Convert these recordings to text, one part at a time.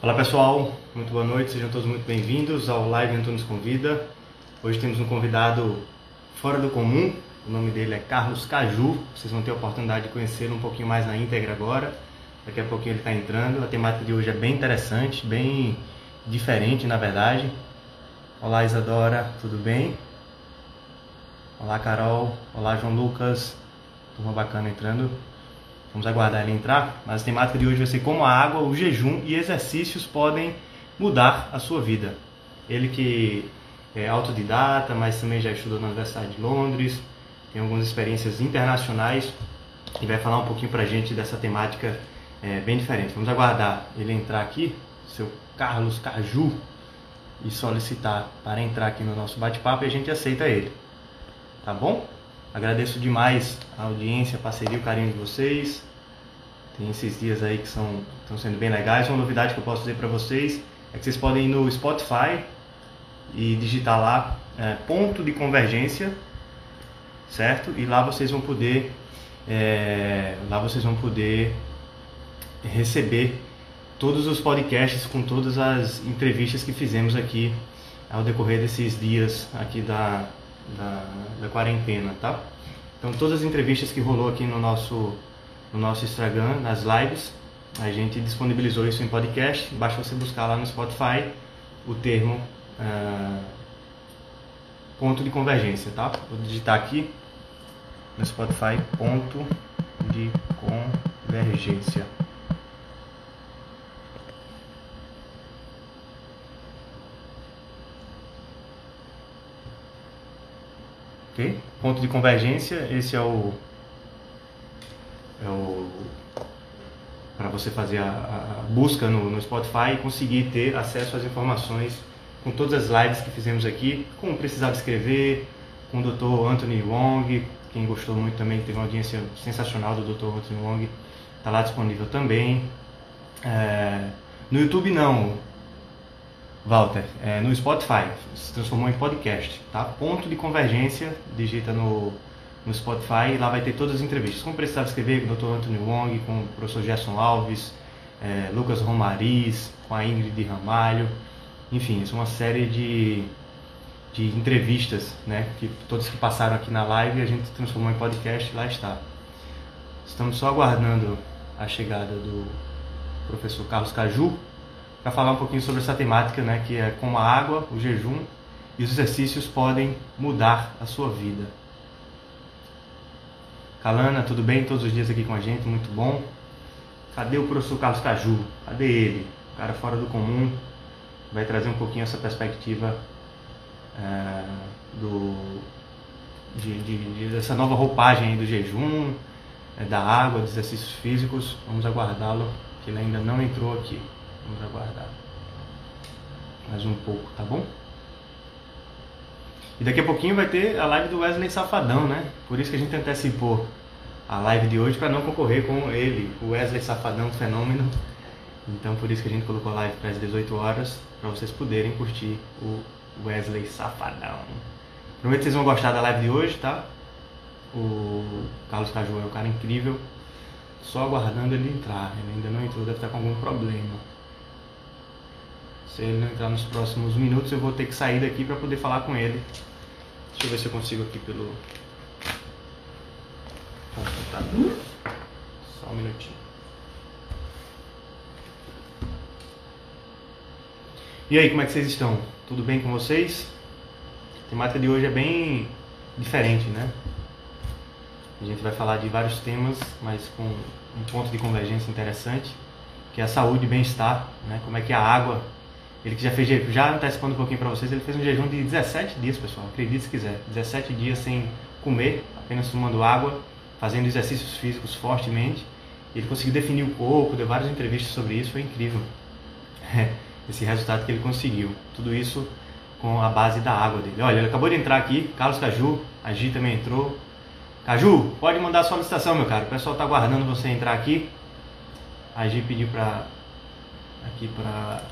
Olá pessoal, muito boa noite, sejam todos muito bem-vindos ao Live Antunes Convida. Hoje temos um convidado fora do comum, o nome dele é Carlos Caju. Vocês vão ter a oportunidade de conhecê-lo um pouquinho mais na íntegra agora. Daqui a pouquinho ele está entrando. A temática de hoje é bem interessante, bem diferente na verdade. Olá Isadora, tudo bem? Olá Carol, olá João Lucas, turma bacana entrando. Vamos aguardar ele entrar, mas a temática de hoje vai ser como a água, o jejum e exercícios podem mudar a sua vida. Ele que é autodidata, mas também já estudou na Universidade de Londres, tem algumas experiências internacionais e vai falar um pouquinho pra gente dessa temática é, bem diferente. Vamos aguardar ele entrar aqui, seu Carlos Caju, e solicitar para entrar aqui no nosso bate-papo e a gente aceita ele. Tá bom? Agradeço demais a audiência, a parceria, o carinho de vocês. Tem esses dias aí que são, estão sendo bem legais. Uma novidade que eu posso dizer para vocês é que vocês podem ir no Spotify e digitar lá é, ponto de convergência, certo? E lá vocês vão poder, é, lá vocês vão poder receber todos os podcasts com todas as entrevistas que fizemos aqui ao decorrer desses dias aqui da, da, da quarentena, tá? Então todas as entrevistas que rolou aqui no nosso no nosso Instagram, nas lives, a gente disponibilizou isso em podcast. Basta você buscar lá no Spotify o termo uh, ponto de convergência, tá? Vou digitar aqui no Spotify ponto de convergência. Ok? Ponto de convergência, esse é o é o para você fazer a, a busca no, no, Spotify e conseguir ter acesso às informações com todas as lives que fizemos aqui, como precisava escrever, com o Dr. Anthony Wong, quem gostou muito também, teve uma audiência sensacional do Dr. Anthony Wong, está lá disponível também. É, no YouTube não, Walter, é, no Spotify, se transformou em podcast, tá? Ponto de convergência, digita no, no Spotify lá vai ter todas as entrevistas. Como precisava escrever com o Dr. Anthony Wong, com o professor Gerson Alves, é, Lucas Romariz, com a Ingrid Ramalho, enfim, isso é uma série de, de entrevistas, né? Que todas que passaram aqui na live a gente transformou em podcast e lá está. Estamos só aguardando a chegada do professor Carlos Caju, para falar um pouquinho sobre essa temática, né, que é como a água, o jejum e os exercícios podem mudar a sua vida. Calana, tudo bem? Todos os dias aqui com a gente, muito bom. Cadê o professor Carlos Caju? Cadê ele? O cara fora do comum, vai trazer um pouquinho essa perspectiva é, do, de, de, de, dessa nova roupagem do jejum, é, da água, dos exercícios físicos. Vamos aguardá-lo, que ele ainda não entrou aqui. Vamos aguardar mais um pouco, tá bom? E daqui a pouquinho vai ter a live do Wesley Safadão, né? Por isso que a gente antecipou a live de hoje para não concorrer com ele, o Wesley Safadão Fenômeno. Então por isso que a gente colocou a live para as 18 horas, para vocês poderem curtir o Wesley Safadão. Prometo que vocês vão gostar da live de hoje, tá? O Carlos Caju é um cara incrível. Só aguardando ele entrar. Ele ainda não entrou, deve estar com algum problema. Se ele não entrar nos próximos minutos, eu vou ter que sair daqui para poder falar com ele. Deixa eu ver se eu consigo aqui pelo computador. Só um minutinho. E aí, como é que vocês estão? Tudo bem com vocês? A temática de hoje é bem diferente, né? A gente vai falar de vários temas, mas com um ponto de convergência interessante, que é a saúde e bem-estar, né? Como é que a água ele que já fez, já antecipando um pouquinho para vocês, ele fez um jejum de 17 dias, pessoal. Acredite se quiser. 17 dias sem comer, apenas tomando água, fazendo exercícios físicos fortemente. Ele conseguiu definir o corpo, deu várias entrevistas sobre isso, foi incrível. Esse resultado que ele conseguiu. Tudo isso com a base da água dele. Olha, ele acabou de entrar aqui, Carlos Caju, a Gi também entrou. Caju, pode mandar a solicitação, meu cara. O pessoal está aguardando você entrar aqui. A Gi pediu para aqui para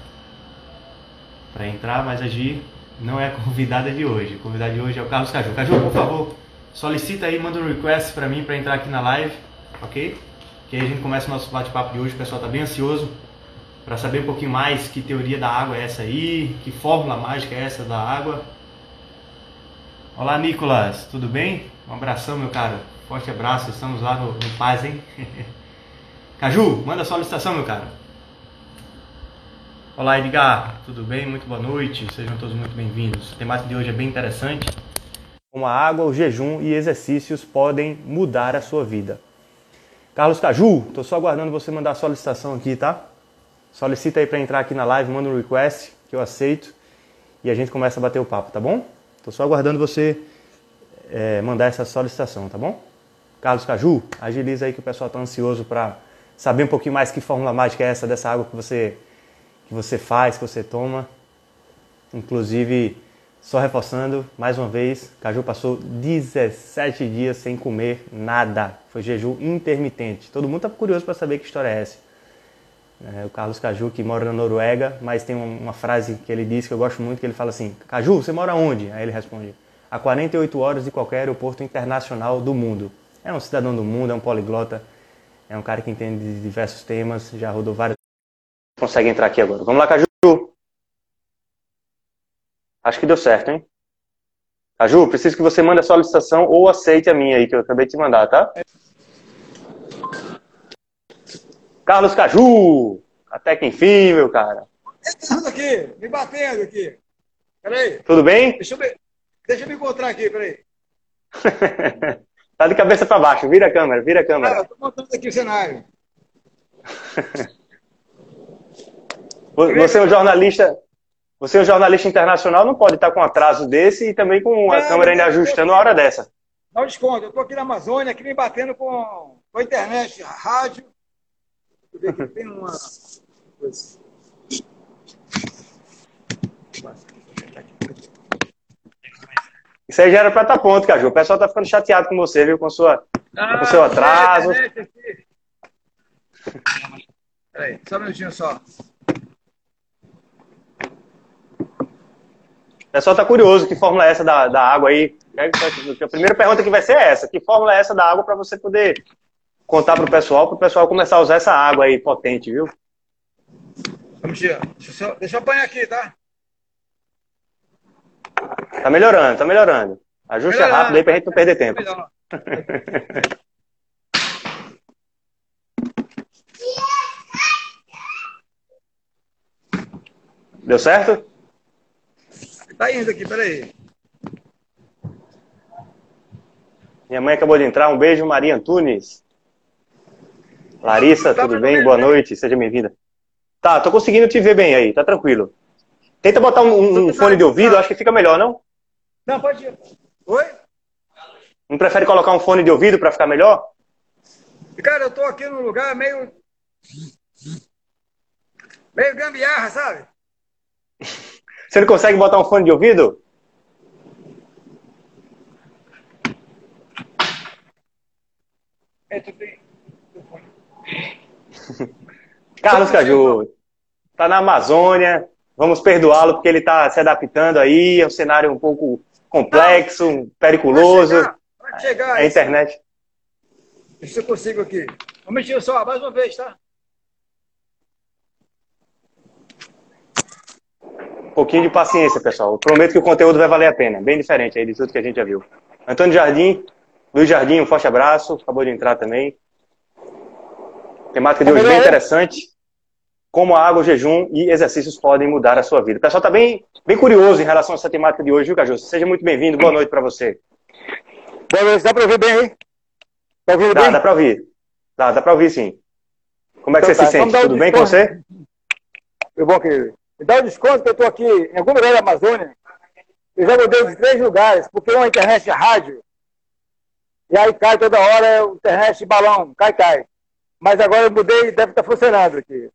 para entrar, mas a Gi não é a convidada de hoje. A convidada de hoje é o Carlos Caju. Caju, por favor, solicita aí, manda um request para mim para entrar aqui na live, ok? Que aí a gente começa o nosso bate-papo de hoje. O pessoal está bem ansioso para saber um pouquinho mais que teoria da água é essa aí, que fórmula mágica é essa da água. Olá, Nicolas, tudo bem? Um abração, meu caro. Forte abraço, estamos lá no, no Paz, hein? Caju, manda a solicitação, meu caro. Olá, Edgar, tudo bem? Muito boa noite, sejam todos muito bem-vindos. A temática de hoje é bem interessante. Como a água, o jejum e exercícios podem mudar a sua vida. Carlos Caju, estou só aguardando você mandar a solicitação aqui, tá? Solicita aí para entrar aqui na live, manda um request que eu aceito e a gente começa a bater o papo, tá bom? Estou só aguardando você é, mandar essa solicitação, tá bom? Carlos Caju, agiliza aí que o pessoal está ansioso para saber um pouquinho mais que fórmula mágica é essa dessa água que você, que você faz, que você toma. Inclusive, só reforçando, mais uma vez, Caju passou 17 dias sem comer nada. Foi jejum intermitente. Todo mundo está curioso para saber que história é essa. É, o Carlos Caju, que mora na Noruega, mas tem uma frase que ele diz que eu gosto muito, que ele fala assim, Caju, você mora onde? Aí ele responde, a 48 horas de qualquer aeroporto internacional do mundo. É um cidadão do mundo, é um poliglota, é um cara que entende de diversos temas, já rodou vários... Consegue entrar aqui agora. Vamos lá, Caju! Acho que deu certo, hein? Caju, preciso que você mande a solicitação ou aceite a minha aí, que eu acabei de te mandar, tá? Carlos Caju! Até que enfim, meu cara. Entrando aqui, me batendo aqui. Peraí. Tudo bem? Deixa eu me, deixa eu me encontrar aqui, peraí. tá de cabeça para baixo, vira a câmera, vira a câmera. Ah, eu tô montando aqui o cenário. Você é um jornalista. Você é um jornalista internacional, não pode estar com um atraso desse e também com a é, câmera ainda ajustando a hora dessa. Um desconto. Eu estou aqui na Amazônia, aqui me batendo com, com a internet, a rádio ver que tem uma coisa. Isso aí já era para estar tá pronto, Caju. O pessoal tá ficando chateado com você, viu? Com, sua, ah, com o seu atraso. Peraí, só um minutinho só. Pessoal tá curioso que fórmula é essa da, da água aí. A primeira pergunta que vai ser é essa: que fórmula é essa da água para você poder contar pro pessoal, pro pessoal começar a usar essa água aí potente, viu? Deixa eu, deixa eu apanhar aqui, tá? Tá melhorando, tá melhorando. Ajuste melhorando. rápido aí pra gente não perder tempo. Deu certo? Tá indo aqui, peraí. Minha mãe acabou de entrar. Um beijo, Maria Antunes. Larissa, tá tudo bem? Boa noite, seja bem-vinda. Tá, tô conseguindo te ver bem aí, tá tranquilo. Tenta botar um, um fone de ouvido, acho que fica melhor, não? Não, pode ir. Oi? Não prefere colocar um fone de ouvido para ficar melhor? Cara, eu tô aqui num lugar meio. meio gambiarra, sabe? Você não consegue botar um fone de ouvido? É, tu tem. Carlos Caju, tá na Amazônia, vamos perdoá-lo porque ele está se adaptando aí, é um cenário um pouco complexo, Não, periculoso. Vai chegar, vai chegar é a internet. Deixa se eu consigo aqui. Um minutinho só, mais uma vez, tá? Pouquinho de paciência, pessoal. Eu prometo que o conteúdo vai valer a pena. Bem diferente aí de tudo que a gente já viu. Antônio Jardim, Luiz Jardim, um forte abraço. Acabou de entrar também. Temática de hoje bem interessante. Como a água, o jejum e exercícios podem mudar a sua vida. O pessoal está bem, bem curioso em relação a essa temática de hoje, viu, Caju? Seja muito bem-vindo. Boa noite para você. Boa noite. Dá para ouvir bem aí? Dá, ouvir dá, bem? dá para ouvir. Dá, dá para ouvir sim. Como é que então, você tá. se sente? Tudo bem com você? Tudo bom, querido. Me dá um desconto que eu estou aqui em algum lugar da Amazônia. Eu já mudei de três lugares, porque uma internet rádio. E aí cai toda hora o internet de balão. Cai, cai. Mas agora eu mudei e deve estar funcionando aqui.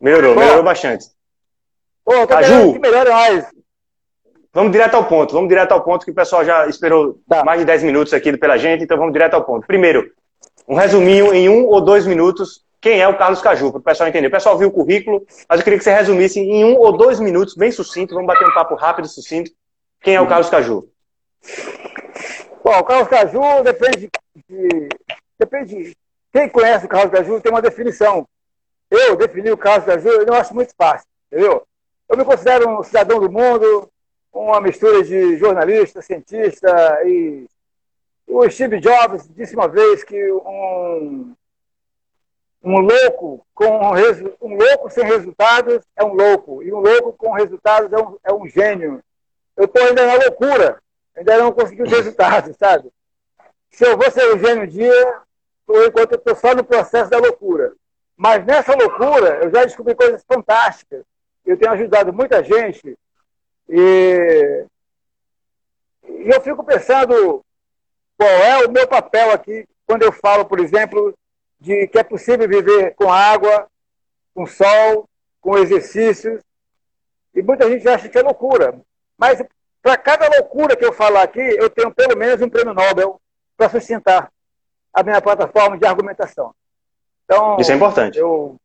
Melhorou, melhorou bastante. Pô, tá Ju, melhora mais. Vamos direto ao ponto. Vamos direto ao ponto que o pessoal já esperou tá. mais de 10 minutos aqui pela gente, então vamos direto ao ponto. Primeiro, um resuminho em um ou dois minutos. Quem é o Carlos Caju, para o pessoal entender. O pessoal viu o currículo, mas eu queria que você resumisse em um ou dois minutos, bem sucinto. Vamos bater um papo rápido, sucinto. Quem é o Carlos Caju? Bom, o Carlos Caju depende de, depende quem conhece o Carlos Caju tem uma definição. eu definir o caso da Ju, eu não acho muito fácil, entendeu? Eu me considero um cidadão do mundo, uma mistura de jornalista, cientista e o Steve Jobs disse uma vez que um, um louco com um louco sem resultados é um louco e um louco com resultados é um, é um gênio. Eu estou ainda na loucura, ainda não consegui os resultados, sabe? Se eu vou ser um gênio um dia, por enquanto eu estou só no processo da loucura. Mas nessa loucura eu já descobri coisas fantásticas. Eu tenho ajudado muita gente e, e eu fico pensando qual é o meu papel aqui quando eu falo, por exemplo, de que é possível viver com água, com sol, com exercícios. E muita gente acha que é loucura. Mas para cada loucura que eu falar aqui, eu tenho pelo menos um prêmio Nobel para sustentar a minha plataforma de argumentação. Então, Isso é importante. Eu,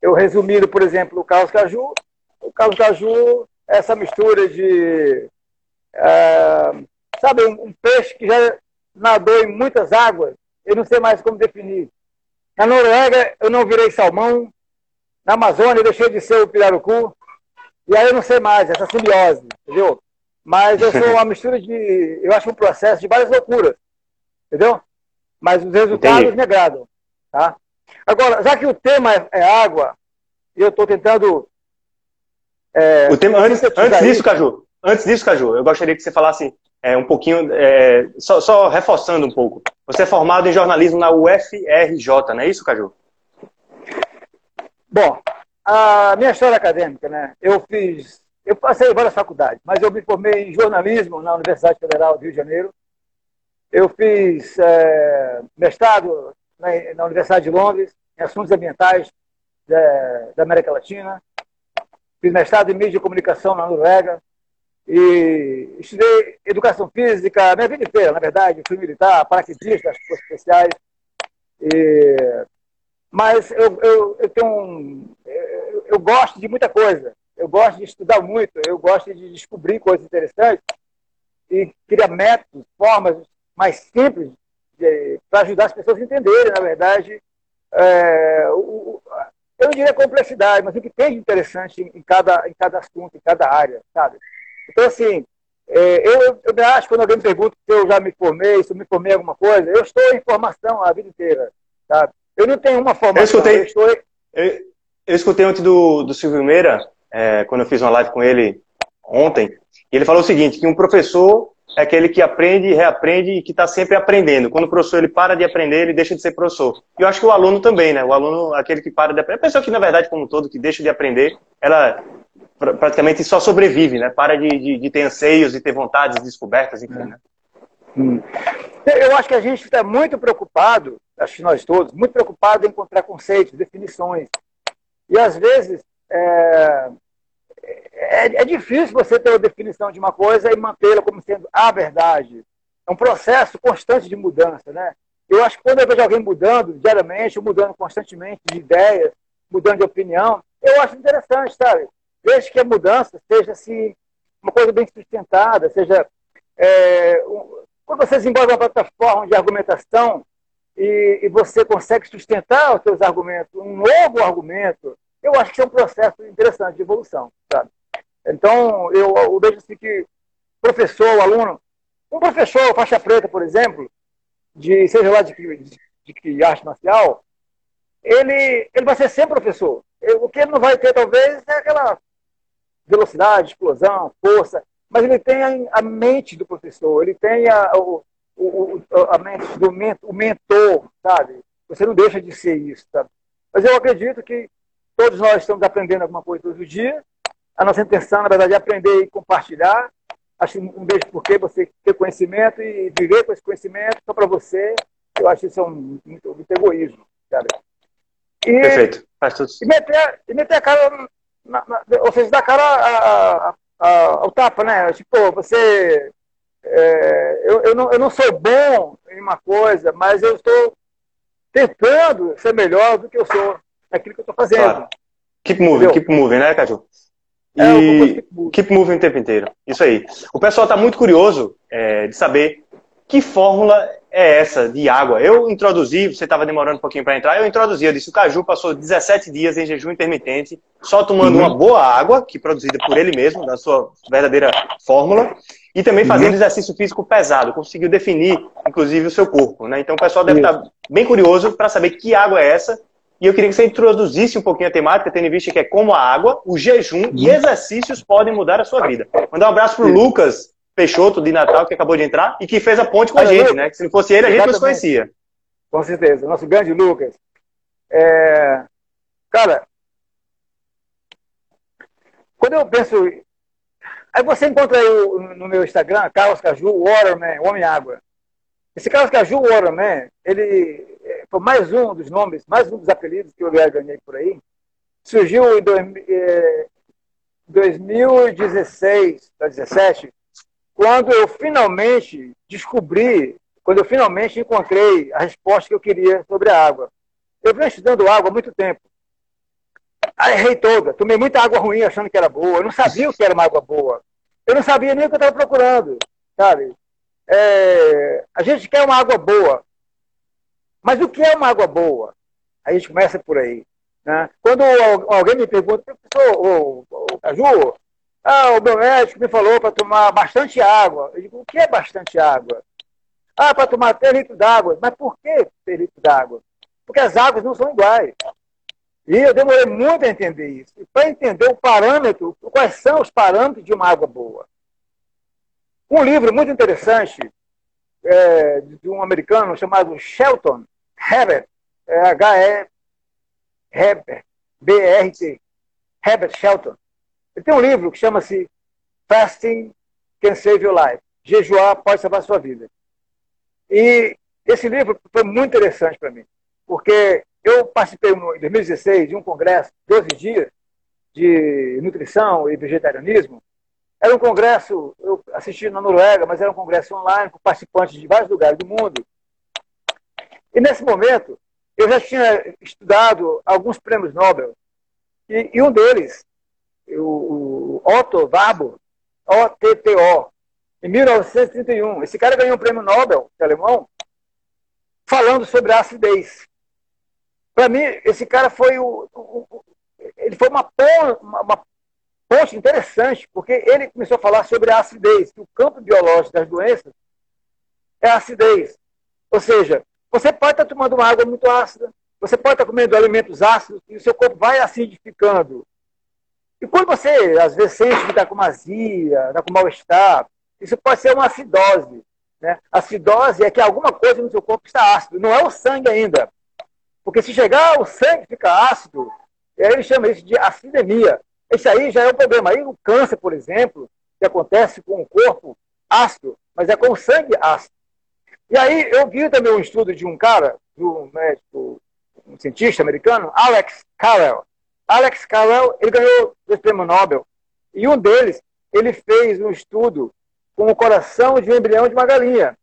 eu resumindo, por exemplo, o Carlos Caju. O Carlos Caju é essa mistura de. É, sabe, um, um peixe que já nadou em muitas águas, eu não sei mais como definir. Na Noruega, eu não virei salmão. Na Amazônia, eu deixei de ser o pirarucu. E aí eu não sei mais, essa simbiose, entendeu? Mas eu sou uma mistura de. Eu acho um processo de várias loucuras, entendeu? Mas os resultados Entendi. me agradam. Tá? Agora, já que o tema é, é água, e eu estou tentando. É, o tema, antes, antes disso, Caju, antes disso, Caju, eu gostaria que você falasse é, um pouquinho, é, só, só, reforçando um pouco. Você é formado em jornalismo na UFRJ, não é isso, Caju? Bom, a minha história acadêmica, né? Eu fiz, eu passei várias faculdades, mas eu me formei em jornalismo na Universidade Federal do Rio de Janeiro. Eu fiz é, mestrado na, na, Universidade de Londres em assuntos ambientais da, da América Latina. Fiz mestrado em mídia e comunicação na Noruega e estudei educação física minha vida inteira, na verdade. Fui militar, paraquedista forças especiais. E... Mas eu, eu, eu tenho um... eu, eu gosto de muita coisa. Eu gosto de estudar muito, eu gosto de descobrir coisas interessantes e criar métodos, formas mais simples para ajudar as pessoas a entenderem, na verdade, é, o, eu não diria complexidade, mas o que tem de interessante em, cada, em cada assunto, em cada área, sabe? Então, assim, é, eu, eu me acho, quando alguém me pergunta se eu já me formei, se eu me formei em alguma coisa, eu estou em formação a vida inteira, sabe? Eu não tenho uma formação. Eu escutei, eu, estou... eu, eu escutei ontem do, do Silvio Meira, é, quando eu fiz uma live com ele ontem, e ele falou o seguinte, que um professor é aquele que aprende reaprende e que está sempre aprendendo. Quando o professor ele para de aprender, ele deixa de ser professor. E eu acho que o aluno também, né? O aluno, aquele que para de aprender. A pessoa que, na verdade, como um todo, que deixa de aprender, ela praticamente só sobrevive, né? Para de, de, de ter anseios, de ter vontades descobertas, enfim, né? Hum. Eu acho que a gente está muito preocupado, acho que nós todos, muito preocupado em encontrar conceitos, definições. E às vezes é, é, é difícil você ter a definição de uma coisa e mantê-la como sendo a verdade. É um processo constante de mudança, né? Eu acho que quando eu vejo alguém mudando diariamente, mudando constantemente de ideias, mudando de opinião, eu acho interessante, sabe? Desde que a mudança seja assim, uma coisa bem sustentada, seja. É, um, quando você desenvolve uma plataforma de argumentação e, e, você consegue sustentar os seus argumentos, um novo argumento, eu acho que é um processo interessante de evolução, sabe? Então, eu, eu vejo assim que professor, aluno, um professor faixa preta, por exemplo, de seja lá de, de, de arte marcial, ele, ele vai ser sempre professor. o que ele não vai ter, talvez, é aquela velocidade, explosão, força, mas ele tem a, mente do professor, ele tem a, o, o, a mente do o mentor, sabe? Você não deixa de ser isso, sabe? Mas eu acredito que todos nós estamos aprendendo alguma coisa todos os dias. A nossa intenção, na verdade, é aprender e compartilhar. Acho que não vejo por que você ter conhecimento e viver com esse conhecimento só para você. Eu acho que isso é um, muito, muito egoísmo, sabe? E, Perfeito. Faz tudo. E meter, e meter a cara na, na, ou seja, dá cara a, a, a, ao tapa, né? Tipo, você. É, eu, eu, não, eu não sou bom em uma coisa, mas eu estou tentando ser melhor do que eu sou naquilo que eu estou fazendo. Claro. Keep moving, Entendeu? keep moving, né, Caju? E é, keep, moving. keep moving o tempo inteiro. Isso aí. O pessoal está muito curioso é, de saber que fórmula é essa de água? Eu introduzi, você estava demorando um pouquinho para entrar, eu introduzi, eu disse o Caju passou 17 dias em jejum intermitente, só tomando uhum. uma boa água, que produzida por ele mesmo, da sua verdadeira fórmula, e também fazendo uhum. exercício físico pesado, conseguiu definir, inclusive, o seu corpo. Né? Então o pessoal deve estar bem curioso para saber que água é essa, e eu queria que você introduzisse um pouquinho a temática, tendo em vista que é como a água, o jejum uhum. e exercícios podem mudar a sua vida. Mandar um abraço para o Lucas Peixoto de Natal, que acabou de entrar, e que fez a ponte com a gente, né? Que se não fosse ele, a gente não se conhecia. Com certeza. Nosso grande Lucas. É... Cara, quando eu penso. Aí você encontra aí no meu Instagram, Carlos Caju, Waterman, Homem Água. Esse Carlos Caju, Waterman, ele é, foi mais um dos nomes, mais um dos apelidos que eu ganhei por aí. Surgiu em 2016, 2017, quando eu finalmente descobri, quando eu finalmente encontrei a resposta que eu queria sobre a água. Eu venho estudando água há muito tempo. Errei toda. Tomei muita água ruim achando que era boa. Eu não sabia o que era uma água boa. Eu não sabia nem o que eu estava procurando, sabe? É, a gente quer uma água boa. Mas o que é uma água boa? Aí a gente começa por aí. Né? Quando alguém me pergunta, professor, ô, ô, ah, o meu médico me falou para tomar bastante água. Eu digo, o que é bastante água? Ah, para tomar 3 litros d'água. Mas por que 3 litros d'água? Porque as águas não são iguais. E eu demorei muito a entender isso. E para entender o parâmetro, quais são os parâmetros de uma água boa. Um livro muito interessante é, de um americano chamado Shelton Herbert, é, H-E Herbert, B-R-T, Herbert Shelton. Ele tem um livro que chama-se Fasting Can Save Your Life. Jejuar pode salvar a sua vida. E esse livro foi muito interessante para mim, porque eu participei em 2016 de um congresso, 12 dias, de nutrição e vegetarianismo, era um congresso, eu assisti na Noruega, mas era um congresso online com participantes de vários lugares do mundo. E nesse momento, eu já tinha estudado alguns prêmios Nobel. E, e um deles, o, Otto Warburg, OTTO, em 1931. Esse cara ganhou um prêmio Nobel, alemão, falando sobre a acidez. Para mim, esse cara foi o, o, ele foi uma, uma, ponte interessante, porque ele começou a falar sobre a acidez, que o campo biológico das doenças é a acidez. Ou seja, você pode estar tomando uma água muito ácida, você pode estar comendo alimentos ácidos e o seu corpo vai acidificando. E quando você, às vezes, sente que está com azia, está com mal-estar, isso pode ser uma acidose. Né? Acidose é que alguma coisa no seu corpo está ácido, não é o sangue ainda. Porque se chegar o sangue fica ácido, ele chama isso de acidemia. Esse aí já é um problema. Aí o câncer, por exemplo, que acontece com o corpo ácido, mas é com o sangue ácido. E aí eu vi também um estudo de um cara, de um médico, um cientista americano, Alex Carrel. Alex Carrel, ele ganhou dois prêmios Nobel. E um deles, ele fez um estudo com o coração de um embrião de uma galinha.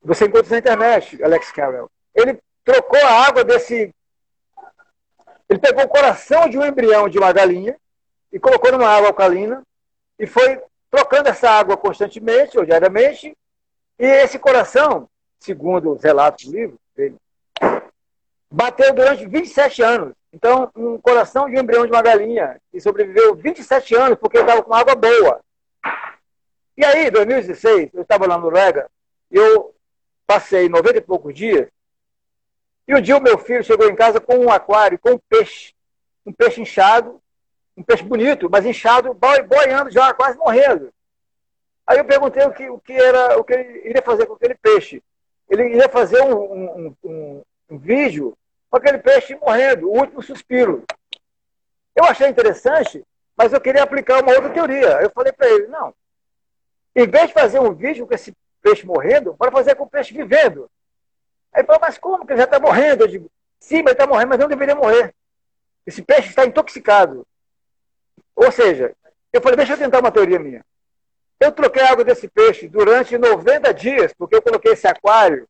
Você encontra na internet, Alex Carrel. Ele trocou a água desse ele pegou o coração de um embrião de uma galinha e colocou numa água alcalina e foi trocando essa água constantemente ou diariamente. E esse coração, segundo os relatos do livro dele, bateu durante 27 anos. Então, um coração de um embrião de uma galinha que sobreviveu 27 anos porque estava com água boa. E aí, em 2016, eu estava lá no Noruega, eu passei 90 e poucos dias e um dia o meu filho chegou em casa com um aquário, com um peixe. Um peixe inchado, um peixe bonito, mas inchado, boiando já, quase morrendo. Aí eu perguntei o que, o que era, o que ele iria fazer com aquele peixe. Ele iria fazer um, um, um, um vídeo com aquele peixe morrendo, o último suspiro. Eu achei interessante, mas eu queria aplicar uma outra teoria. Eu falei para ele, não. Em vez de fazer um vídeo com esse peixe morrendo, bora fazer com o peixe vivendo. Aí ele falou, mas como que ele já está morrendo? Eu digo, sim, mas está morrendo, mas não deveria morrer. Esse peixe está intoxicado. Ou seja, eu falei, deixa eu tentar uma teoria minha. Eu troquei a água desse peixe durante 90 dias, porque eu coloquei esse aquário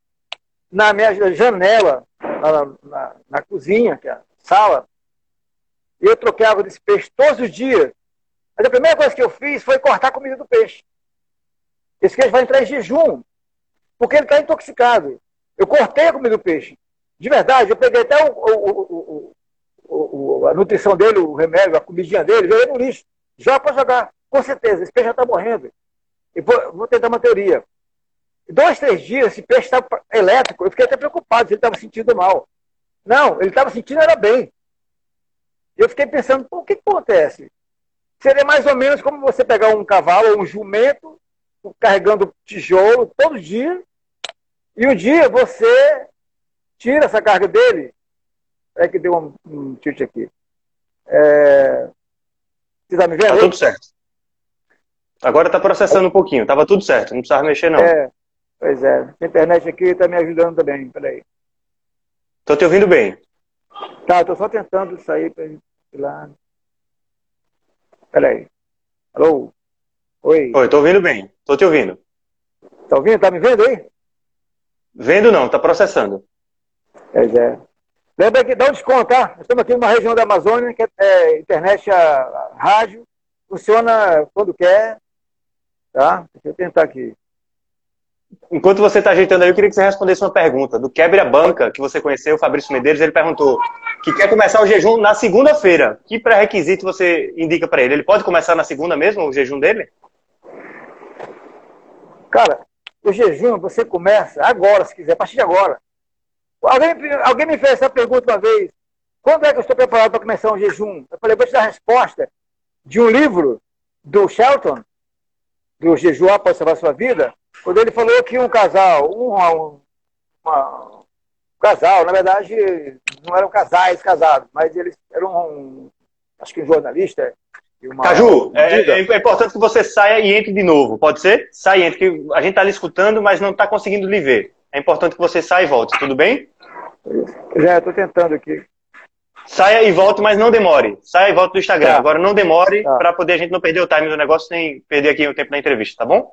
na minha janela, na, na, na cozinha, que é a sala, e eu troquei desse peixe todos os dias. Mas a primeira coisa que eu fiz foi cortar a comida do peixe. Esse peixe vai entrar em jejum. porque ele está intoxicado. Eu cortei a comida do peixe. De verdade, eu peguei até o, o, o, a nutrição dele, o remédio, a comidinha dele, joguei no lixo. Já para jogar. Com certeza, esse peixe já está morrendo. E vou, vou, tentar uma teoria. Dois, três dias, esse peixe estava elétrico. Eu fiquei até preocupado se ele estava sentindo mal. Não, ele estava sentindo era bem. Eu fiquei pensando, o que, que acontece? Seria mais ou menos como você pegar um cavalo ou um jumento carregando tijolo todo dia, e um dia você tira essa carga dele. É que deu um, um tilt aqui. É... Você está me vendo? Tá tudo certo. Agora está processando um pouquinho. Tava tudo certo, não precisava mexer não. É, pois é. A internet aqui está me ajudando também. Peraí. Estou te ouvindo bem. Tá, estou só tentando sair para lá. Peraí. Alô? Oi. Oi, tô ouvindo bem. Tô te ouvindo. Tá ouvindo? Tá me vendo aí? Vendo não, tá processando. Pois é. Lembra que dá um desconto, tá? Nós estamos aqui numa região da Amazônia, que é, é internet a, rádio, funciona quando quer, tá? Deixa eu tentar aqui. Enquanto você está ajeitando aí, eu queria que você respondesse uma pergunta. Do Quebra-Banca, que você conheceu, o Fabrício Medeiros, ele perguntou que quer começar o jejum na segunda-feira. Que pré-requisito você indica para ele? Ele pode começar na segunda mesmo, o jejum dele? Cara, o jejum você começa agora, se quiser, a partir de agora. Alguém, alguém me fez essa pergunta uma vez. Quando é que eu estou preparado para começar um jejum? Eu falei, vou te dar a resposta de um livro do Shelton, do Jejum Após Salvar Sua Vida, quando ele falou que um casal, um, um, uma, um casal, na verdade, não eram casais casados, mas eles eram, um, acho que um jornalista, uma... Caju, é, é, é, importante que você saia e entre de novo, pode ser? Sai e entre, que a gente está lhe escutando, mas não está conseguindo lhe ver. É importante que você saia e volte, tudo bem? Já, estou tentando aqui. Saia e volte, mas não demore. Saia e volte do Instagram. Tá. Agora não demore tá. para poder a gente não perder o time do negócio nem perder aqui o tempo da entrevista, tá bom?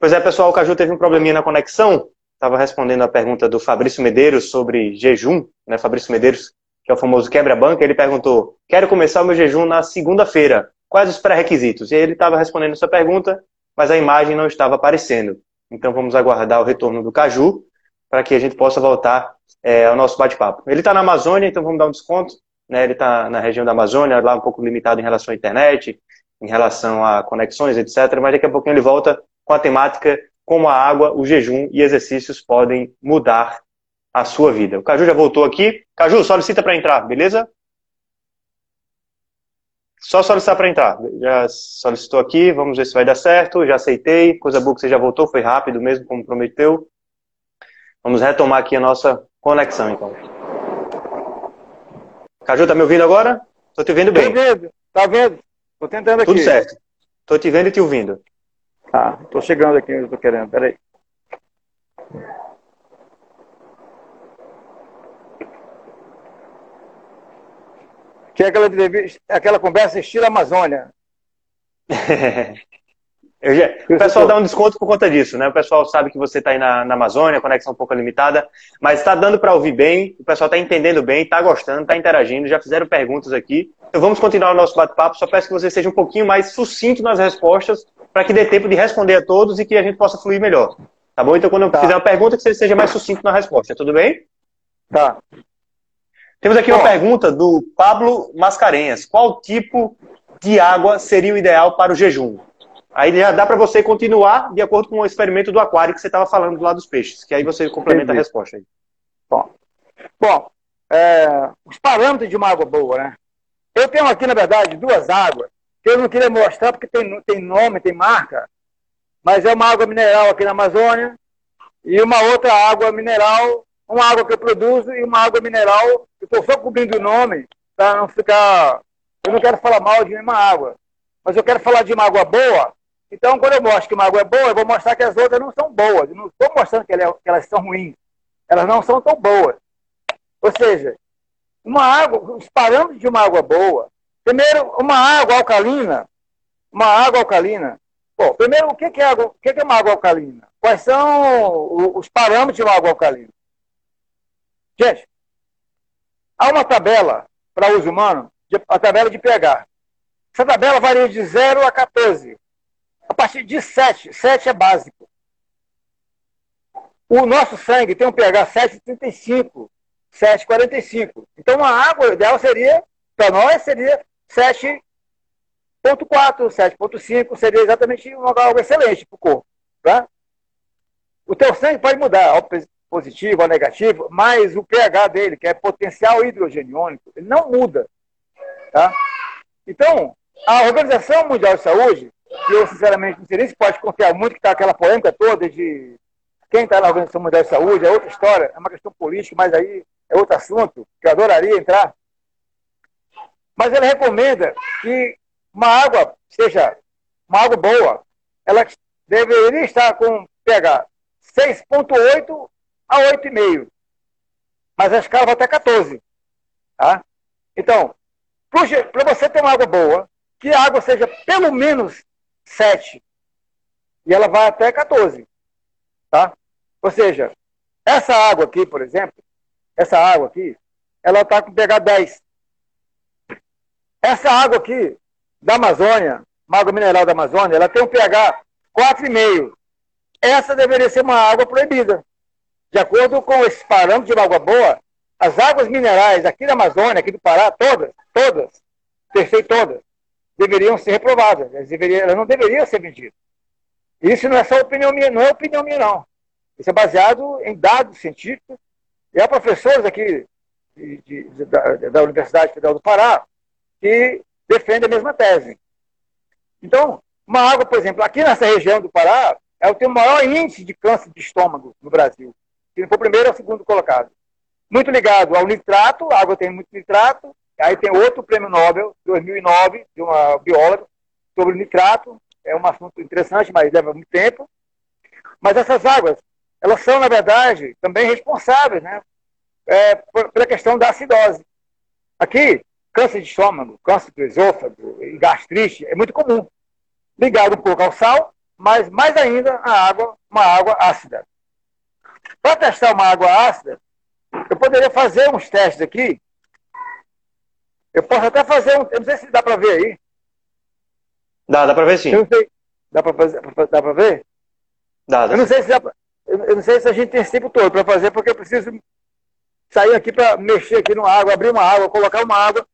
Pois é, pessoal, o Caju teve um probleminha na conexão. Estava respondendo a pergunta do Fabrício Medeiros sobre jejum, né? Fabrício Medeiros que é o famoso quebra-banca, ele perguntou: Quero começar o meu jejum na segunda-feira. Quais os pré-requisitos? E ele estava respondendo essa pergunta, mas a imagem não estava aparecendo. Então vamos aguardar o retorno do Caju para que a gente possa voltar é, ao nosso bate-papo. Ele está na Amazônia, então vamos dar um desconto. Né? Ele está na região da Amazônia, lá um pouco limitado em relação à internet, em relação a conexões, etc. Mas daqui a pouquinho ele volta com a temática como a água, o jejum e exercícios podem mudar a sua vida. O Caju já voltou aqui. Caju, solicita para entrar, beleza? Só solicitar para entrar. Já solicitou aqui, vamos ver se vai dar certo. Já aceitei. Coisa boa que você já voltou, foi rápido mesmo, como prometeu. Vamos retomar aqui a nossa conexão, então. Caju, tá me ouvindo agora? Tô te vendo bem. Tô vendo, tá vendo? Tô tentando aqui. Tudo certo. Tô te vendo e te ouvindo. Tá, tô chegando aqui onde tô querendo, peraí. que é aquela, aquela conversa estilo Amazônia. O pessoal dá um desconto por conta disso, né? O pessoal sabe que você está aí na, na Amazônia, a conexão um pouco limitada, mas está dando para ouvir bem, o pessoal está entendendo bem, está gostando, está interagindo, já fizeram perguntas aqui. Então vamos continuar o nosso bate-papo, só peço que você seja um pouquinho mais sucinto nas respostas, para que dê tempo de responder a todos e que a gente possa fluir melhor. Tá bom? Então quando eu tá. fizer uma pergunta, que você seja mais sucinto na resposta, tudo bem? Tá. Temos aqui uma pergunta do Pablo Mascarenhas. Qual tipo de água seria o ideal para o jejum? Aí já dá para você continuar de acordo com o experimento do aquário que você estava falando do lado dos peixes, que aí você complementa Entendi. a resposta. Aí. Bom, Bom é, os parâmetros de uma água boa, né? Eu tenho aqui, na verdade, duas águas que eu não queria mostrar porque tem, tem nome, tem marca, mas é uma água mineral aqui na Amazônia e uma outra água mineral uma água que eu produzo e uma água mineral. Eu estou só cobrindo o nome para não ficar. Eu não quero falar mal de nenhuma água, mas eu quero falar de uma água boa. Então, quando eu mostro que uma água é boa, eu vou mostrar que as outras não são boas. Não estou mostrando que elas, que elas são ruins. Elas não são tão boas. Ou seja, uma água, os parâmetros de uma água boa. Primeiro, uma água alcalina. Uma água alcalina. Bom, primeiro, o que é, água, o que é uma água alcalina? Quais são os parâmetros de uma água alcalina? Gente, há uma tabela para uso humano, a tabela de pH. Essa tabela varia de 0 a 14. Partir de 7. 7 é básico. O nosso sangue tem um pH 7,35, 7,45. Então, a água ideal seria, para nós, seria 7,4, 7,5. Seria exatamente uma água excelente para o corpo. Tá? O teu sangue pode mudar, ao positivo, ao negativo, mas o pH dele, que é potencial hidrogeniônico, ele não muda. Tá? Então, a Organização Mundial de Saúde, eu sinceramente não sei nem se pode confiar muito, que está aquela polêmica toda de quem está na Organização Mundial de Saúde, é outra história, é uma questão política, mas aí é outro assunto, que eu adoraria entrar. Mas ele recomenda que uma água, seja uma água boa, ela deveria estar com pH 6,8 a 8,5. Mas a escala vai até 14. Tá? Então, para você ter uma água boa, que a água seja pelo menos 7. E ela vai até 14. Tá? Ou seja, essa água aqui, por exemplo, essa água aqui, ela está com pH 10. Essa água aqui, da Amazônia, água mineral da Amazônia, ela tem um pH 4,5. Essa deveria ser uma água proibida. De acordo com esse parâmetro de água boa, as águas minerais aqui da Amazônia, aqui do Pará, todas, todas, tercei todas, deveriam ser reprovadas. Elas, deveriam, elas não deveriam ser vendidas. Isso não é só opinião minha, não é opinião minha, não. Isso é baseado em dados científicos. E há professores aqui de, de, de, da, da, Universidade Federal do Pará que defendem a mesma tese. Então, uma água, por exemplo, aqui nessa região do Pará, é o tem o maior índice de câncer de estômago no Brasil. Se não for o primeiro, é o segundo colocado. Muito ligado ao nitrato, a água tem muito nitrato, Aí tem outro prêmio Nobel, 2009, de uma bióloga, sobre nitrato. É um assunto interessante, mas leva muito tempo. Mas essas águas, elas são, na verdade, também responsáveis né, é, pela questão da acidose. Aqui, câncer de estômago, câncer do esôfago e gastrite é muito comum. Ligado um pouco ao sal, mas mais ainda a água, uma água ácida. Para testar uma água ácida, eu poderia fazer uns testes aqui eu posso até fazer um. Eu não sei se dá para ver aí. Dá, dá para ver sim. Eu não sei. Dá para fazer, dá para ver? Dá, dá. Eu não sei se dá pra, eu não sei se a gente tem esse tempo todo para fazer, porque eu preciso sair aqui para mexer aqui no água, abrir uma água, colocar uma água.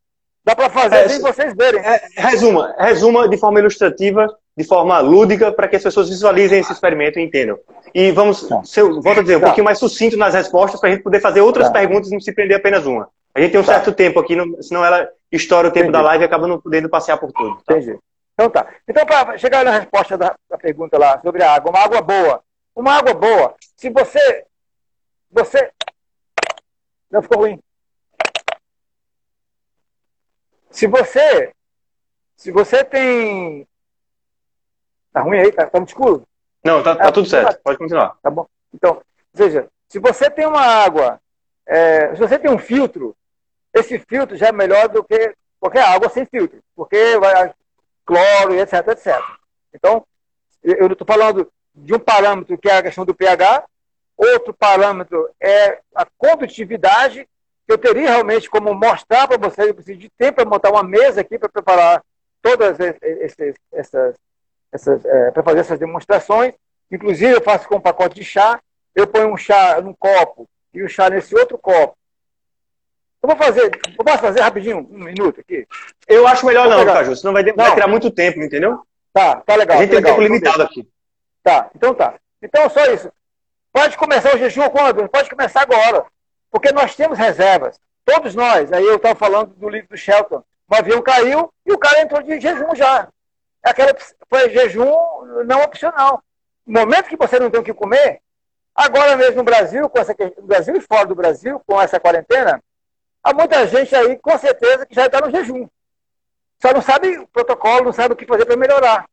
Dá para fazer é, sem vocês verem. É, resuma, resuma de forma ilustrativa, de forma lúdica, para que as pessoas visualizem esse experimento e entendam. E vamos, tá. se eu, volto a dizer, um tá. pouquinho mais sucinto nas respostas, para a gente poder fazer outras tá. perguntas e não se prender apenas uma. A gente tem um tá. certo tempo aqui, senão ela estoura o tempo Entendi. da live e acaba não podendo passear por tudo. Tá? Entendi. Então tá. Então, para chegar na resposta da, da, pergunta lá sobre a água, uma água boa. Uma água boa, se você. Você. Não ficou ruim. Se você. Se você tem. Tá ruim aí? Tá, tá muito escuro? Não, tá, tá tudo certo. Pode continuar. Tá bom. Então, veja, se você tem uma água. É, se você tem um filtro esse filtro já é melhor do que qualquer água sem filtro, porque vai cloro etc, etc. Então, eu estou falando de um parâmetro que é a questão do pH, outro parâmetro é a condutividade, que eu teria realmente como mostrar para vocês, eu preciso de tempo para montar uma mesa aqui para preparar todas essas, essas, essas é, para fazer essas demonstrações. Inclusive, eu faço com um pacote de chá, eu ponho um chá num copo e o um chá nesse outro copo. Eu vou fazer, eu posso fazer rapidinho, um minuto aqui? Eu acho melhor não, Caju, senão vai, não. vai tirar muito tempo, entendeu? Tá, tá legal. A gente tá tem tempo limitado aqui. Tá, então tá. Então só isso. Pode começar o jejum quando? Pode começar agora. Porque nós temos reservas. Todos nós. Aí eu estava falando do livro do Shelton. O avião caiu e o cara entrou de jejum já. Aquela foi jejum não opcional. No momento que você não tem o que comer, agora mesmo no Brasil, com essa, no Brasil e fora do Brasil, com essa quarentena, Há muita gente aí, com certeza, que já está no jejum. Só não sabe o protocolo, não sabe o que fazer para melhorar.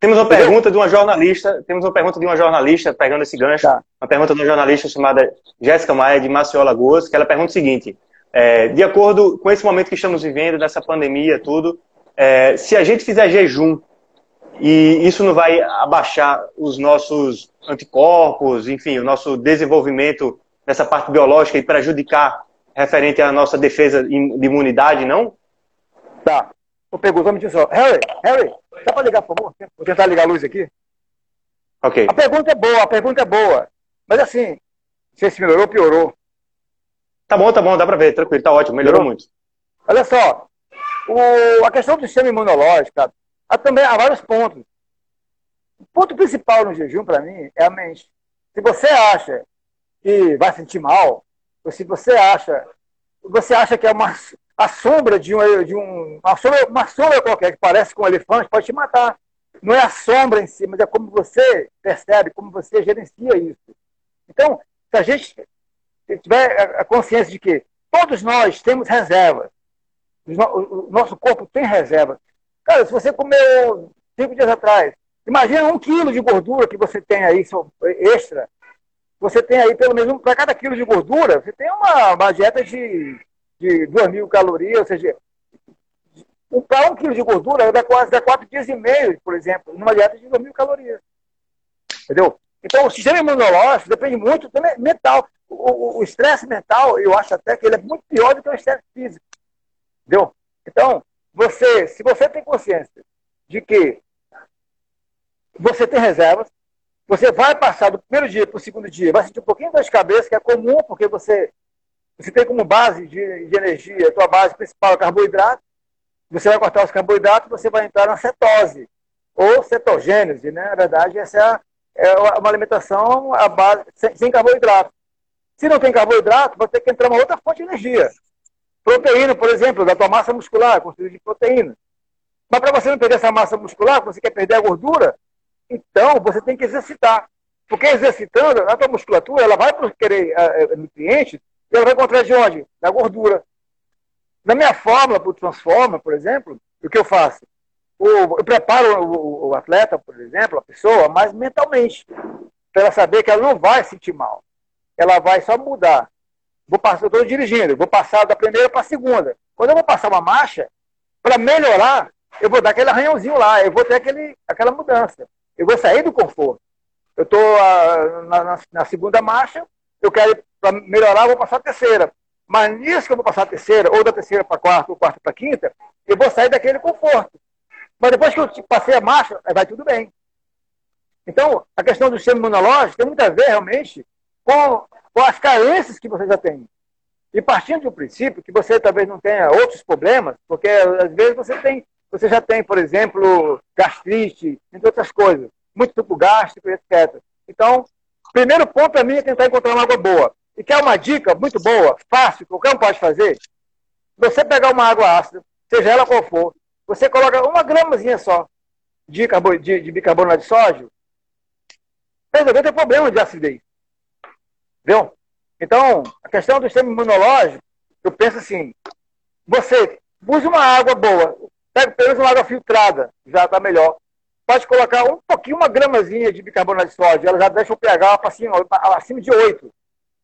Temos uma pergunta de uma jornalista, temos uma pergunta de uma jornalista, pegando esse gancho, tá. uma pergunta de uma jornalista chamada Jéssica Maia, de Maceió, Lagoas, que ela pergunta o seguinte, é, de acordo com esse momento que estamos vivendo, dessa pandemia, tudo, é, se a gente fizer jejum e isso não vai abaixar os nossos anticorpos, enfim, o nosso desenvolvimento nessa parte biológica e prejudicar referente à nossa defesa de imunidade, não? Tá. Ou pegou, vamos dizer só, Harry, Harry, dá para ligar, por favor? Vou tentar ligar a luz aqui. Ok. A pergunta é boa, a pergunta é boa. Mas assim, não sei se melhorou ou piorou. Tá bom, tá bom, dá para ver, tranquilo, tá ótimo, melhorou, melhorou? muito. Olha só, o, a questão do sistema imunológico, há também há vários pontos. O ponto principal no jejum, para mim, é a mente. Se você acha que vai sentir mal, se você acha, você acha que é uma a sombra de um, de um uma, sombra, uma sombra qualquer que parece com um elefante pode te matar. Não é a sombra em si, mas é como você percebe, como você gerencia isso. Então, se a gente tiver a consciência de que todos nós temos reservas, o nosso corpo tem reserva. Cara, se você comeu cinco dias atrás, imagina um quilo de gordura que você tem aí extra. Você tem aí pelo menos para cada quilo de gordura, você tem uma, uma dieta de, de 2 mil calorias, ou seja, para um quilo de gordura dá quase dá quatro dias e meio, por exemplo, numa dieta de 2 mil calorias. Entendeu? Então, o sistema imunológico depende muito do mental. O estresse mental, eu acho até que ele é muito pior do que o estresse físico. Entendeu? Então, você, se você tem consciência de que você tem reservas, você vai passar do primeiro dia para o segundo dia, vai sentir um pouquinho de cabeça, que é comum, porque você, você tem como base de, de energia, a tua base principal é carboidrato, você vai cortar os carboidratos, você vai entrar na cetose, ou cetogênese, né? Na verdade, essa é, é uma alimentação à base, sem, sem carboidrato. Se não tem carboidrato, vai ter que entrar uma outra fonte de energia. Proteína, por exemplo, da tua massa muscular, construída de proteína. Mas para você não perder essa massa muscular, você quer perder a gordura, então você tem que exercitar. Porque exercitando, a tua musculatura ela vai querer uh, nutrientes e ela vai encontrar de onde? Da gordura. Na minha fórmula para o Transforma, por exemplo, o que eu faço? Eu preparo o, atleta, por exemplo, a pessoa, mais mentalmente, para ela saber que ela não vai sentir mal. Ela vai só mudar vou passar, eu estou dirigindo, vou passar da primeira para a segunda. Quando eu vou passar uma marcha, para melhorar, eu vou dar aquele arranhãozinho lá, eu vou ter aquele, aquela mudança. Eu vou sair do conforto. Eu estou uh, na, na, na, segunda marcha, eu quero, para melhorar, vou passar a terceira. Mas nisso que eu vou passar a terceira, ou da terceira para quarta, ou quarta para quinta, eu vou sair daquele conforto. Mas depois que eu passei a marcha, vai tudo bem. Então, a questão do sistema imunológico tem muito a ver, realmente, com com as carências que você já tem. E partindo do princípio que você talvez não tenha outros problemas, porque às vezes você tem, você já tem, por exemplo, gastrite, entre outras coisas, muito suco gástrico, etc. Então, primeiro ponto para mim é tentar encontrar uma água boa. E quer uma dica muito boa, fácil, que qualquer um pode fazer? Você pegar uma água ácida, seja ela qual for, você coloca uma gramazinha só de, de, de bicarbonato de sódio, resolver ter problema de acidez. Entendeu? Então, a questão do sistema imunológico, eu penso assim, você usa uma água boa, pega menos uma água filtrada, já está melhor. Pode colocar um pouquinho, uma gramazinha de bicarbonato de sódio, ela já deixa o pH acima, acima de 8.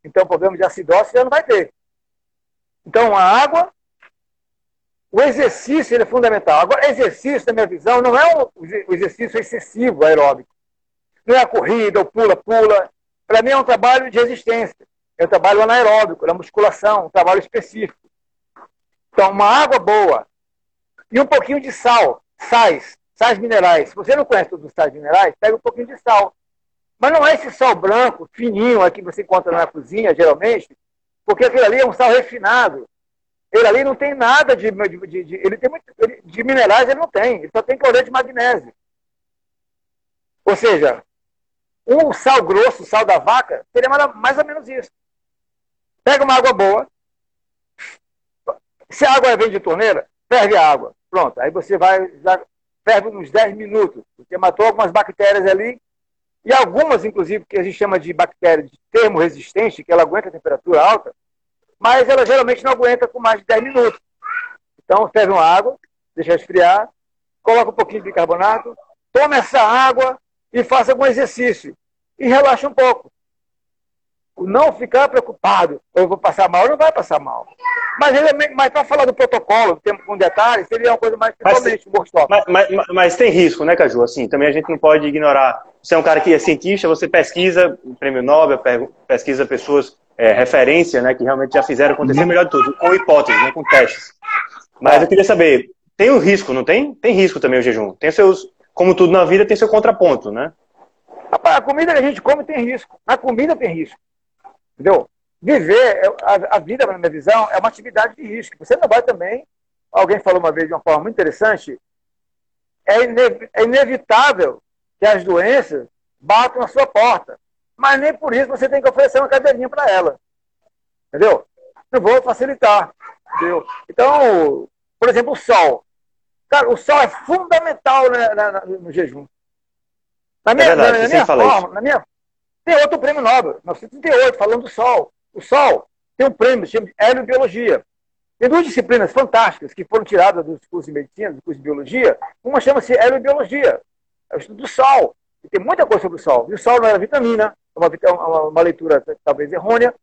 Então, problema de acidose já não vai ter. Então, a água, o exercício ele é fundamental. Agora, exercício, na minha visão, não é o exercício excessivo aeróbico. Não é a corrida, o pula-pula. Para mim é um trabalho de resistência. É um trabalho anaeróbico, na musculação, um trabalho específico. Então, uma água boa e um pouquinho de sal, sais, sais minerais. Se você não conhece todos os sais minerais, pega um pouquinho de sal. Mas não é esse sal branco, fininho, que você encontra na cozinha, geralmente, porque aquele ali é um sal refinado. Ele ali não tem nada de. de, de, de ele tem muito, ele, de minerais, ele não tem. Ele só tem cloreto de magnésio. Ou seja, um sal grosso, sal da vaca, seria mais ou menos isso. Pega uma água boa. Se a água vem de torneira, ferve a água. Pronto. Aí você vai, já ferve uns 10 minutos. Porque matou algumas bactérias ali. E algumas, inclusive, que a gente chama de bactérias de termo resistente, que ela aguenta a temperatura alta, mas ela geralmente não aguenta com mais de 10 minutos. Então, ferve uma água, deixa esfriar, coloca um pouquinho de bicarbonato, toma essa água, e faça algum exercício. E relaxa um pouco. Não ficar preocupado, eu vou passar mal, não vai passar mal. Mas, ele, mas para falar do protocolo, tempo com detalhes, seria uma coisa mais totalmente gostosa. Mas, mas, mas, tem risco, né, Caju? Assim, também a gente não pode ignorar. Você é um cara que é cientista, você pesquisa o prêmio Nobel, pesquisa pessoas, é, referência, né, que realmente já fizeram acontecer melhor de tudo, com hipóteses, né, com testes. Mas eu queria saber, tem o risco, não tem? Tem risco também o jejum. Tem seus, como tudo na vida, tem seu contraponto, né? Rapaz, a comida que a gente come tem risco. A comida tem risco. Entendeu? Viver, a, a vida, na minha visão, é uma atividade de risco. Você não vai também. Alguém falou uma vez de uma forma muito interessante. É, ine, é inevitável que as doenças batam na sua porta. Mas nem por isso você tem que oferecer uma cadeirinha para ela. Entendeu? Não vou facilitar. Entendeu? Então, por exemplo, o sol. Cara, o sol é fundamental né, na, na, no jejum. Na minha, é verdade, na, na minha forma, na minha, tem outro prêmio Nobel, 1938, falando do sol. O sol tem um prêmio, chama de heliobiologia. Tem duas disciplinas fantásticas que foram tiradas dos cursos de medicina, do curso de biologia. Uma chama-se heliobiologia, é o estudo do sol. E tem muita coisa sobre o sol. E o sol não era vitamina, é uma, uma, uma leitura talvez errônea.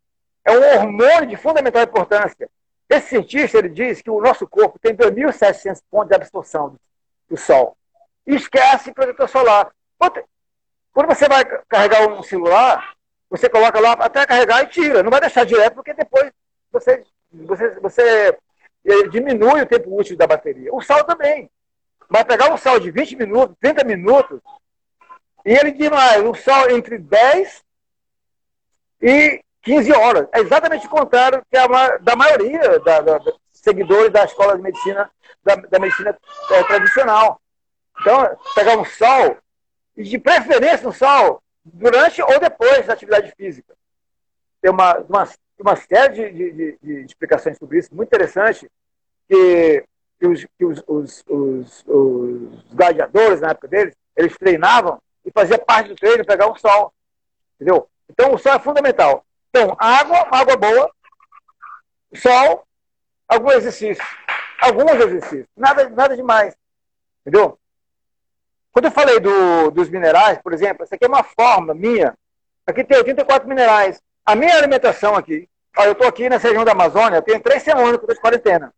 É um hormônio de fundamental importância. Esse cientista ele diz que o nosso corpo tem 2.700 pontos de absorção do sol. E esquece protetor solar. Quando você vai carregar um celular, você coloca lá até carregar e tira. Não vai deixar direto, porque depois você, você, você eh, diminui o tempo útil da bateria. O sal também. Vai pegar um sal de 20 minutos, 30 minutos, e ele diminui um sal entre 10 e 15 horas. É exatamente o contrário que a, da maioria da, da, da seguidores da escola de medicina, da, da medicina é, tradicional. Então, pegar um sol, de preferência um sol, durante ou depois da atividade física. Tem uma, uma, uma série de, de, de, explicações sobre isso, muito interessante, que, que, os, que os, os, os, os gladiadores, na época deles, eles treinavam e fazia parte do treino pegar um sol. Entendeu? Então, o sol é fundamental. Então, água, água boa, sol, algum exercício. Alguns exercícios. Nada, nada demais. Entendeu? Quando eu falei do, dos minerais, por exemplo, essa aqui é uma fórmula minha. Aqui tem 84 minerais. A minha alimentação aqui, ó, eu estou aqui nessa região da Amazônia, tenho três semanas que estou de quarentena.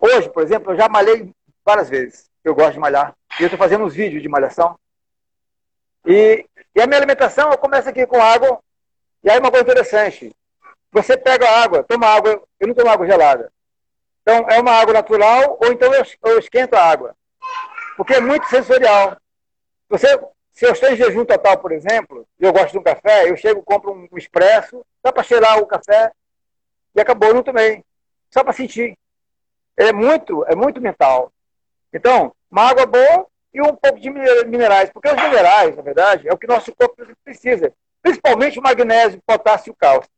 Hoje, por exemplo, eu já malhei várias vezes. Eu gosto de malhar. E eu estou fazendo uns vídeos de malhação. E e a minha alimentação, eu começo aqui com água. E aí uma coisa interessante. Você pega a água, toma água, eu não tomo água gelada. Então, é uma água natural, ou então eu, eu esquento a água. Porque é muito sensorial. Você, se eu estou em jejum total, por exemplo, e eu gosto de um café, eu chego, compro um, expresso, só para cheirar o café, e acabou, eu não tomei. Só para sentir. É muito, é muito mental. Então, uma água boa, e um pouco de minerais, porque os minerais, na verdade, é o que nosso corpo precisa, principalmente o magnésio, o potássio e o cálcio.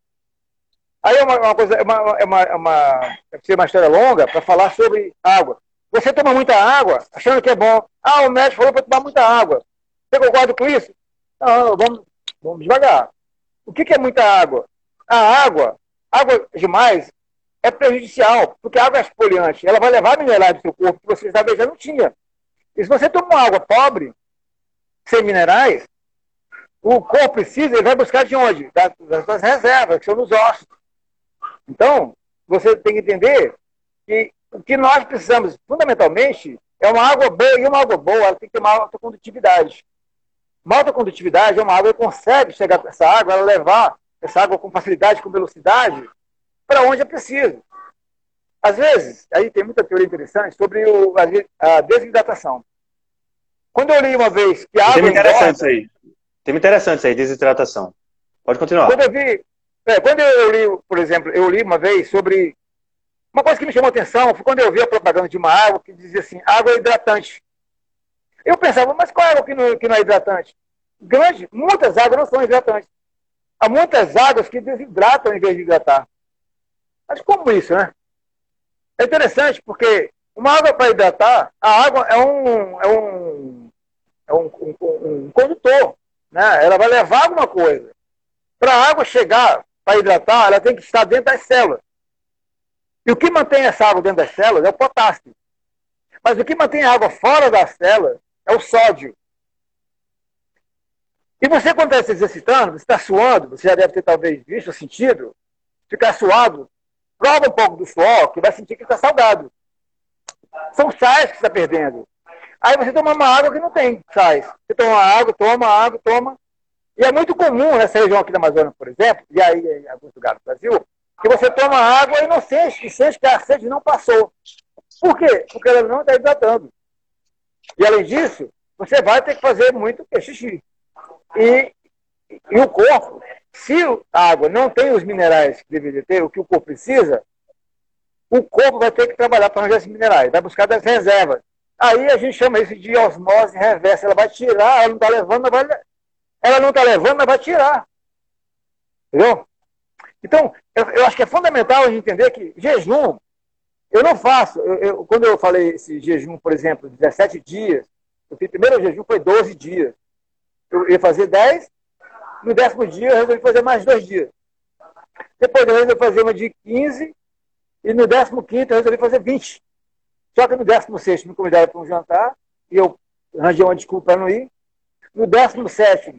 Aí é uma, uma coisa, é uma, é uma, é uma, ser uma história longa para falar sobre água. Você toma muita água, achando que é bom. Ah, o médico falou para tomar muita água. Você concorda com isso? Não, vamos, vamos devagar. O que, que é muita água? A água, água demais, é prejudicial, porque a água é espoliante. Ela vai levar minerais do seu corpo que você já não tinha. E se você toma água pobre, sem minerais, o corpo precisa, ele vai buscar de onde? Das, das suas reservas, que são nos ossos. Então, você tem que entender que o que nós precisamos, fundamentalmente, é uma água boa, e uma água boa ela tem que ter uma alta condutividade. Uma alta condutividade é uma água que consegue chegar essa água, ela levar essa água com facilidade, com velocidade, para onde é preciso. Às vezes, aí tem muita teoria interessante sobre o, a, a desidratação. Quando eu li uma vez que a água. Tem interessante isso aí. Tem interessante isso aí, desidratação. Pode continuar. Quando eu vi. É, quando eu li, por exemplo, eu li uma vez sobre. Uma coisa que me chamou a atenção foi quando eu vi a propaganda de uma água que dizia assim: água é hidratante. Eu pensava, mas qual água que não, que não é hidratante? Grande, muitas águas não são hidratantes. Há muitas águas que desidratam em vez de hidratar. Mas como isso, né? É interessante porque uma água para hidratar, a água é um, é um, é um, um, um condutor. Né? Ela vai levar alguma coisa. Para a água chegar para hidratar, ela tem que estar dentro das células. E o que mantém essa água dentro das células é o potássio. Mas o que mantém a água fora das células é o sódio. E você, quando está se exercitando, você está suando, você já deve ter talvez visto, sentido, ficar suado Prova um pouco do suor, que vai sentir que está salgado. São sais que está perdendo. Aí você toma uma água que não tem sais. Você toma água, toma água, toma. E é muito comum nessa região aqui da Amazônia, por exemplo, e aí em alguns lugares do Brasil, que você toma água e não sente, e sente que a sede não passou. Por quê? Porque ela não está hidratando. E além disso, você vai ter que fazer muito xixi. E, e o corpo, se a água não tem os minerais que deveria ter, o que o corpo precisa, o corpo vai ter que trabalhar para arranjar esses minerais, vai buscar das reservas. Aí a gente chama isso de osmose reversa. Ela vai tirar, ela não está levando, vai, ela não está levando, mas vai tirar. Entendeu? Então, eu, eu, acho que é fundamental a gente entender que jejum, eu não faço. Eu, eu, quando eu falei esse jejum, por exemplo, 17 dias, o primeiro jejum foi 12 dias. Eu ia fazer 10, no décimo dia eu resolvi fazer mais dois dias. Depois eu resolvi fazer uma de 15, e no décimo quinto eu resolvi fazer 20. Só que no décimo sexto me convidaram para um jantar, e eu arranjei uma desculpa para não ir. No décimo sétimo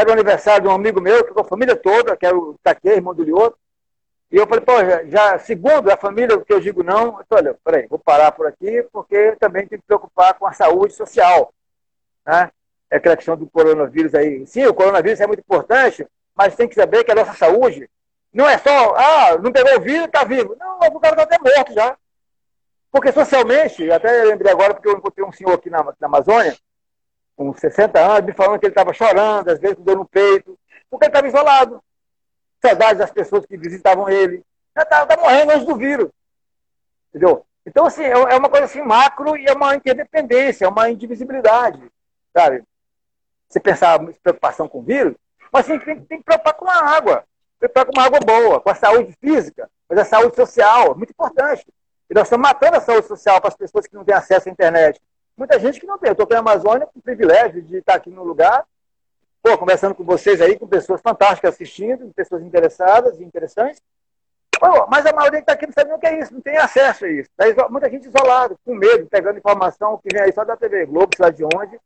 era o aniversário de um amigo meu, com a família toda, que era o Taque, irmão do Lioto. E eu falei, pô, já, já, segundo a família, que eu digo não, eu falei, olha, peraí, vou parar por aqui, porque também tem que preocupar com a saúde social. Né? É aquela questão do coronavírus aí. Sim, o coronavírus é muito importante, mas tem que saber que a nossa saúde não é só, ah, não pegou o vírus, está vivo. Não, o cara está até morto já. Porque socialmente, até lembrei agora, porque eu encontrei um senhor aqui na, na Amazônia, com 60 anos, me falando que ele estava chorando, às vezes com dor no peito, porque ele estava isolado. Saudades das pessoas que visitavam ele. Já estava tá, morrendo antes do vírus. Entendeu? Então, assim, é, é uma coisa assim macro e é uma interdependência, é uma indivisibilidade. Sabe? Você pensar em preocupação com o vírus, mas assim, tem, tem que preocupar com a água. Preocupar com uma água boa, com a saúde física, mas a saúde social, muito importante. E nós estamos matando a saúde social para as pessoas que não têm acesso à internet, Muita gente que não tem. Eu estou aqui na Amazônia com o privilégio de estar aqui no lugar, pô, conversando com vocês aí, com pessoas fantásticas assistindo, pessoas interessadas e interessantes. Pô, mas a maioria que está aqui não sabe nem o que é isso, não tem acesso a isso. Tá muita gente isolada, com medo, pegando informação que vem aí só da TV Globo, sei lá de onde.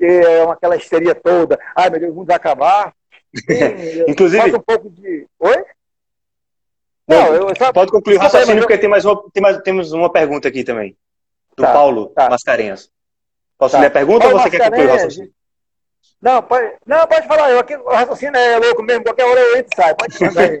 É aquela histeria toda. Ai, meu Deus, o mundo vai acabar. Inclusive. um pouco de. Oi? Não, não só... Pode concluir o raciocínio, porque tem mais uma, tem mais, temos uma pergunta aqui também do tá, Paulo tá. Mascarenhas. Posso tá. ler a pergunta Paulo ou você quer concluir o raciocínio? Não, pode, não, pode falar. Eu aqui, o raciocínio é louco mesmo. Qualquer hora eu entro e saio. Pode mandar aí.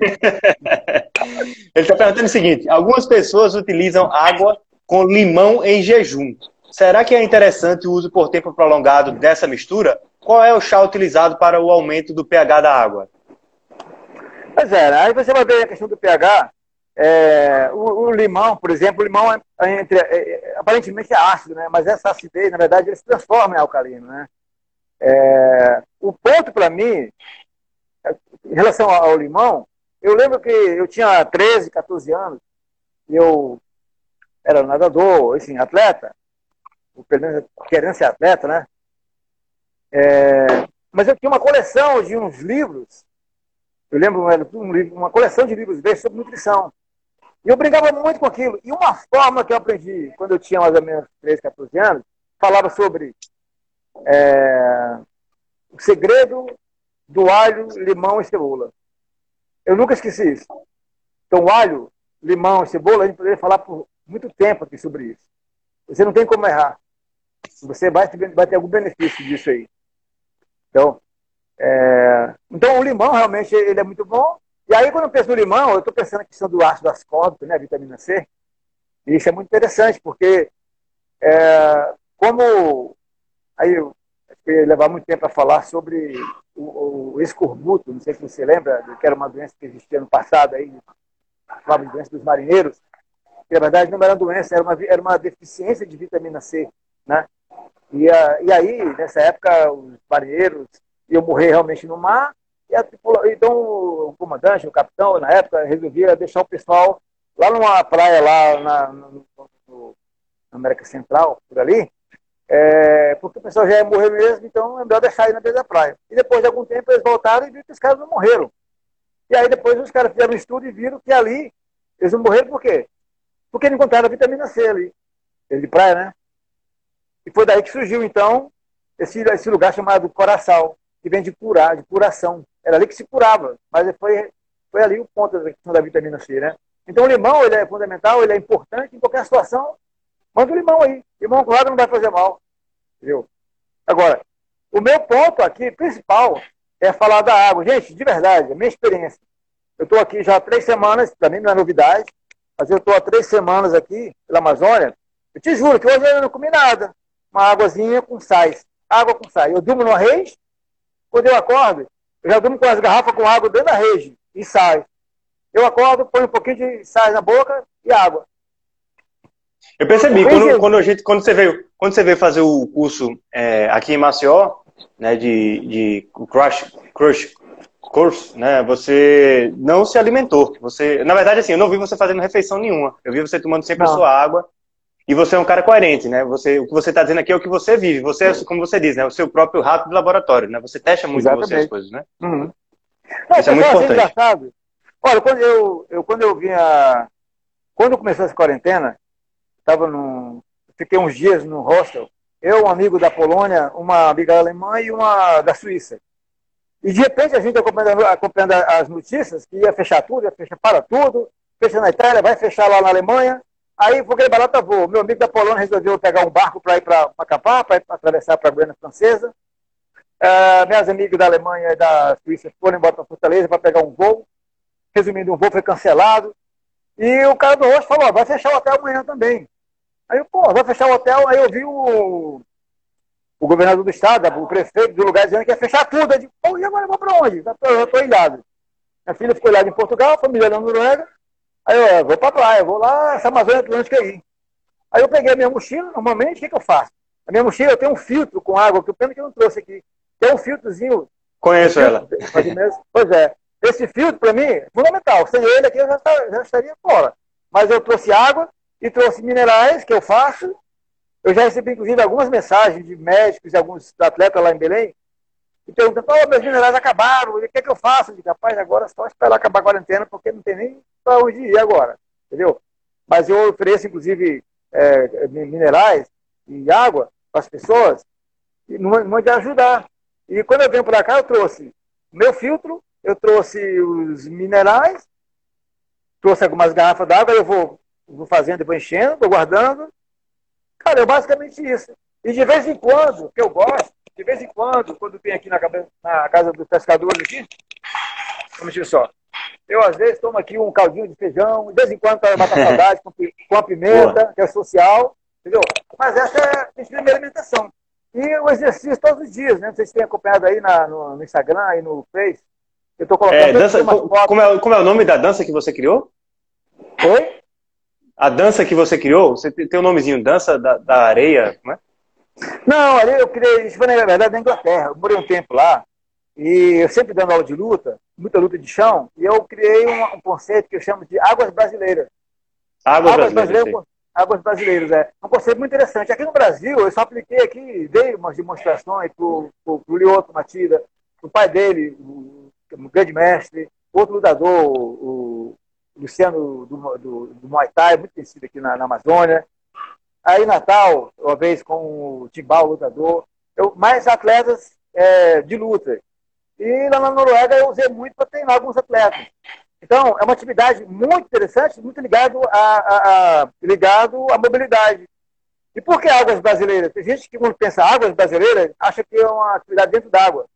Ele está perguntando o seguinte: algumas pessoas utilizam água com limão em jejum. Será que é interessante o uso por tempo prolongado dessa mistura? Qual é o chá utilizado para o aumento do pH da água? Pois é, aí você vai ver a questão do pH. É, o, o, limão, por exemplo, o limão é, é é, é, aparentemente é ácido, né? mas essa acidez, na verdade, ele se transforma em alcalino. Né? É, o ponto para mim, em relação ao, ao, limão, eu lembro que eu tinha 13, 14 anos, eu era nadador, assim, atleta, querendo ser atleta, né? Mas eu tinha uma coleção de uns livros, eu lembro uma coleção de livros sobre nutrição. E eu brincava muito com aquilo. E uma forma que eu aprendi quando eu tinha mais ou menos 13, 14 anos, falava sobre é, o segredo do alho, limão e cebola. Eu nunca esqueci isso. Então, alho, limão e cebola, a gente poderia falar por muito tempo aqui sobre isso. Você não tem como errar. Você vai ter, vai ter algum benefício disso aí. Então, é, então o limão realmente ele é muito bom. E aí, quando eu penso no limão, eu estou pensando na questão do ácido ascórbico, né, vitamina C. E isso é muito interessante, porque é, como aí eu, eu levar muito tempo a falar sobre o, o escorbuto, não sei se você lembra, que era uma doença que existia no passado, aí, falava de doença dos marinheiros, que na verdade não era uma doença, era uma, era uma deficiência de vitamina C. Né? E, a, e aí, nessa época, os marinheiros iam morrer realmente no mar, e a, então o comandante, o capitão, na época, resolvia deixar o pessoal lá numa praia lá na, na América Central, por ali, é, porque o pessoal já ia morrer mesmo, então é melhor deixar aí na beira da praia. E depois de algum tempo eles voltaram e viram que os caras não morreram. E aí depois os caras fizeram um estudo e viram que ali eles não morreram por quê? Porque não encontraram a vitamina C ali, de praia, né? E foi daí que surgiu, então, esse, esse lugar chamado Coração, que vem de curar, de curação. Era ali que se curava, mas foi, foi ali o ponto da questão da vitamina C, né? Então o limão ele é fundamental, ele é importante em qualquer situação. Manda o limão aí. Limão com não vai fazer mal. Entendeu? Agora, o meu ponto aqui, principal, é falar da água. Gente, de verdade, a minha experiência. Eu estou aqui já há três semanas, para mim não é novidade, mas eu estou há três semanas aqui pela Amazônia. Eu te juro que hoje eu não comi nada. Uma águazinha com sais. Água com sais. Eu durmo numa rede, quando eu acordo, eu já durmo com as garrafas com água dentro da rede e sai. Eu acordo, ponho um pouquinho de sais na boca e água. Eu percebi, quando, quando, a gente, quando, você veio, quando você veio fazer o curso é, aqui em Maceió, né, de, de crush, crush curso, né, você não se alimentou. Você, na verdade, assim, eu não vi você fazendo refeição nenhuma. Eu vi você tomando sempre não. a sua água. E você é um cara coerente, né? Você, o que você está dizendo aqui é o que você vive. Você é, como você diz, né? O seu próprio rato do laboratório, né? Você testa muito você as coisas, né? Uhum. Não, Isso é muito importante. Engraçado. Olha, quando eu, eu, quando eu vinha... Quando começou essa quarentena, estava num... Fiquei uns dias no hostel. Eu, um amigo da Polônia, uma amiga alemã e uma da Suíça. E de repente a gente acompanhando, acompanhando as notícias que ia fechar tudo, ia fechar para tudo, fecha na Itália, vai fechar lá na Alemanha. Aí, porque barata voo. Meu amigo da Polônia resolveu pegar um barco para ir para Macapá, para atravessar para a Guiana Francesa. Uh, minhas amigas da Alemanha e da Suíça foram embora para Fortaleza para pegar um voo. Resumindo, um voo foi cancelado. E o cara do rosto falou: vai fechar o hotel amanhã também. Aí, pô, vai fechar o hotel. Aí eu vi o, o governador do estado, o prefeito do lugar, dizendo que ia fechar tudo. Eu digo, pô, e agora eu vou para onde? Eu estou ilhado. Minha filha ficou ilhada em Portugal, família na Noruega. Aí eu vou para praia, vou lá, essa Amazônia Atlântica aí. Aí eu peguei a minha mochila, normalmente, o que, que eu faço? A minha mochila eu tenho um filtro com água, que o pena que eu não trouxe aqui. Tem um filtrozinho. Conheço ela. Pois é. Esse filtro, para mim, é fundamental. Sem ele aqui eu já, já estaria fora. Mas eu trouxe água e trouxe minerais, que eu faço. Eu já recebi, inclusive, algumas mensagens de médicos e alguns atletas lá em Belém, e perguntando, oh, meus minerais acabaram, o que é que eu faço? Eu digo, rapaz, agora é só esperar acabar a quarentena, porque não tem nem para onde ir agora, entendeu? Mas eu ofereço, inclusive, é, minerais e água para as pessoas, e não de ajudar. E quando eu venho para cá, eu trouxe meu filtro, eu trouxe os minerais, trouxe algumas garrafas d'água, eu vou, vou fazendo, vou enchendo, vou guardando. Cara, é basicamente isso. E de vez em quando, que eu gosto, de vez em quando, quando tem aqui na, na casa dos pescadores aqui, vamos ver só. Eu, às vezes, tomo aqui um caldinho de feijão, de vez em quando, para matar saudade, com, com a pimenta, Boa. que é social, entendeu? Mas essa é a primeira alimentação. E o exercício todos os dias, né? Vocês têm acompanhado aí na, no, no, Instagram e no Face. Eu estou colocando. É, dança, como, é, como é o nome da dança que você criou? Oi? A dança que você criou, você tem o um nomezinho, Dança da, da Areia, não é? Não, ali eu criei, isso foi na verdade na Inglaterra. Eu morei um tempo lá e eu sempre dando aula de luta, muita luta de chão, e eu criei um, um conceito que eu chamo de águas brasileiras. Águas, águas brasileiras. brasileiras águas brasileiras, é. Um conceito muito interessante. Aqui no Brasil, eu só apliquei aqui, dei umas demonstrações para o Lioto Matida, o pai dele, o, o grande mestre, outro lutador, o, Luciano do, do, do Muay Thai, muito conhecido aqui na, na Amazônia. Aí Natal, uma vez com o Timbal, lutador, eu, mais atletas é, de luta. E lá na Noruega eu usei muito para treinar alguns atletas. Então, é uma atividade muito interessante, muito ligado a, a, a, ligado à mobilidade. E por que águas brasileiras? Tem gente que, quando pensa águas brasileiras, acha que é uma atividade dentro d'água.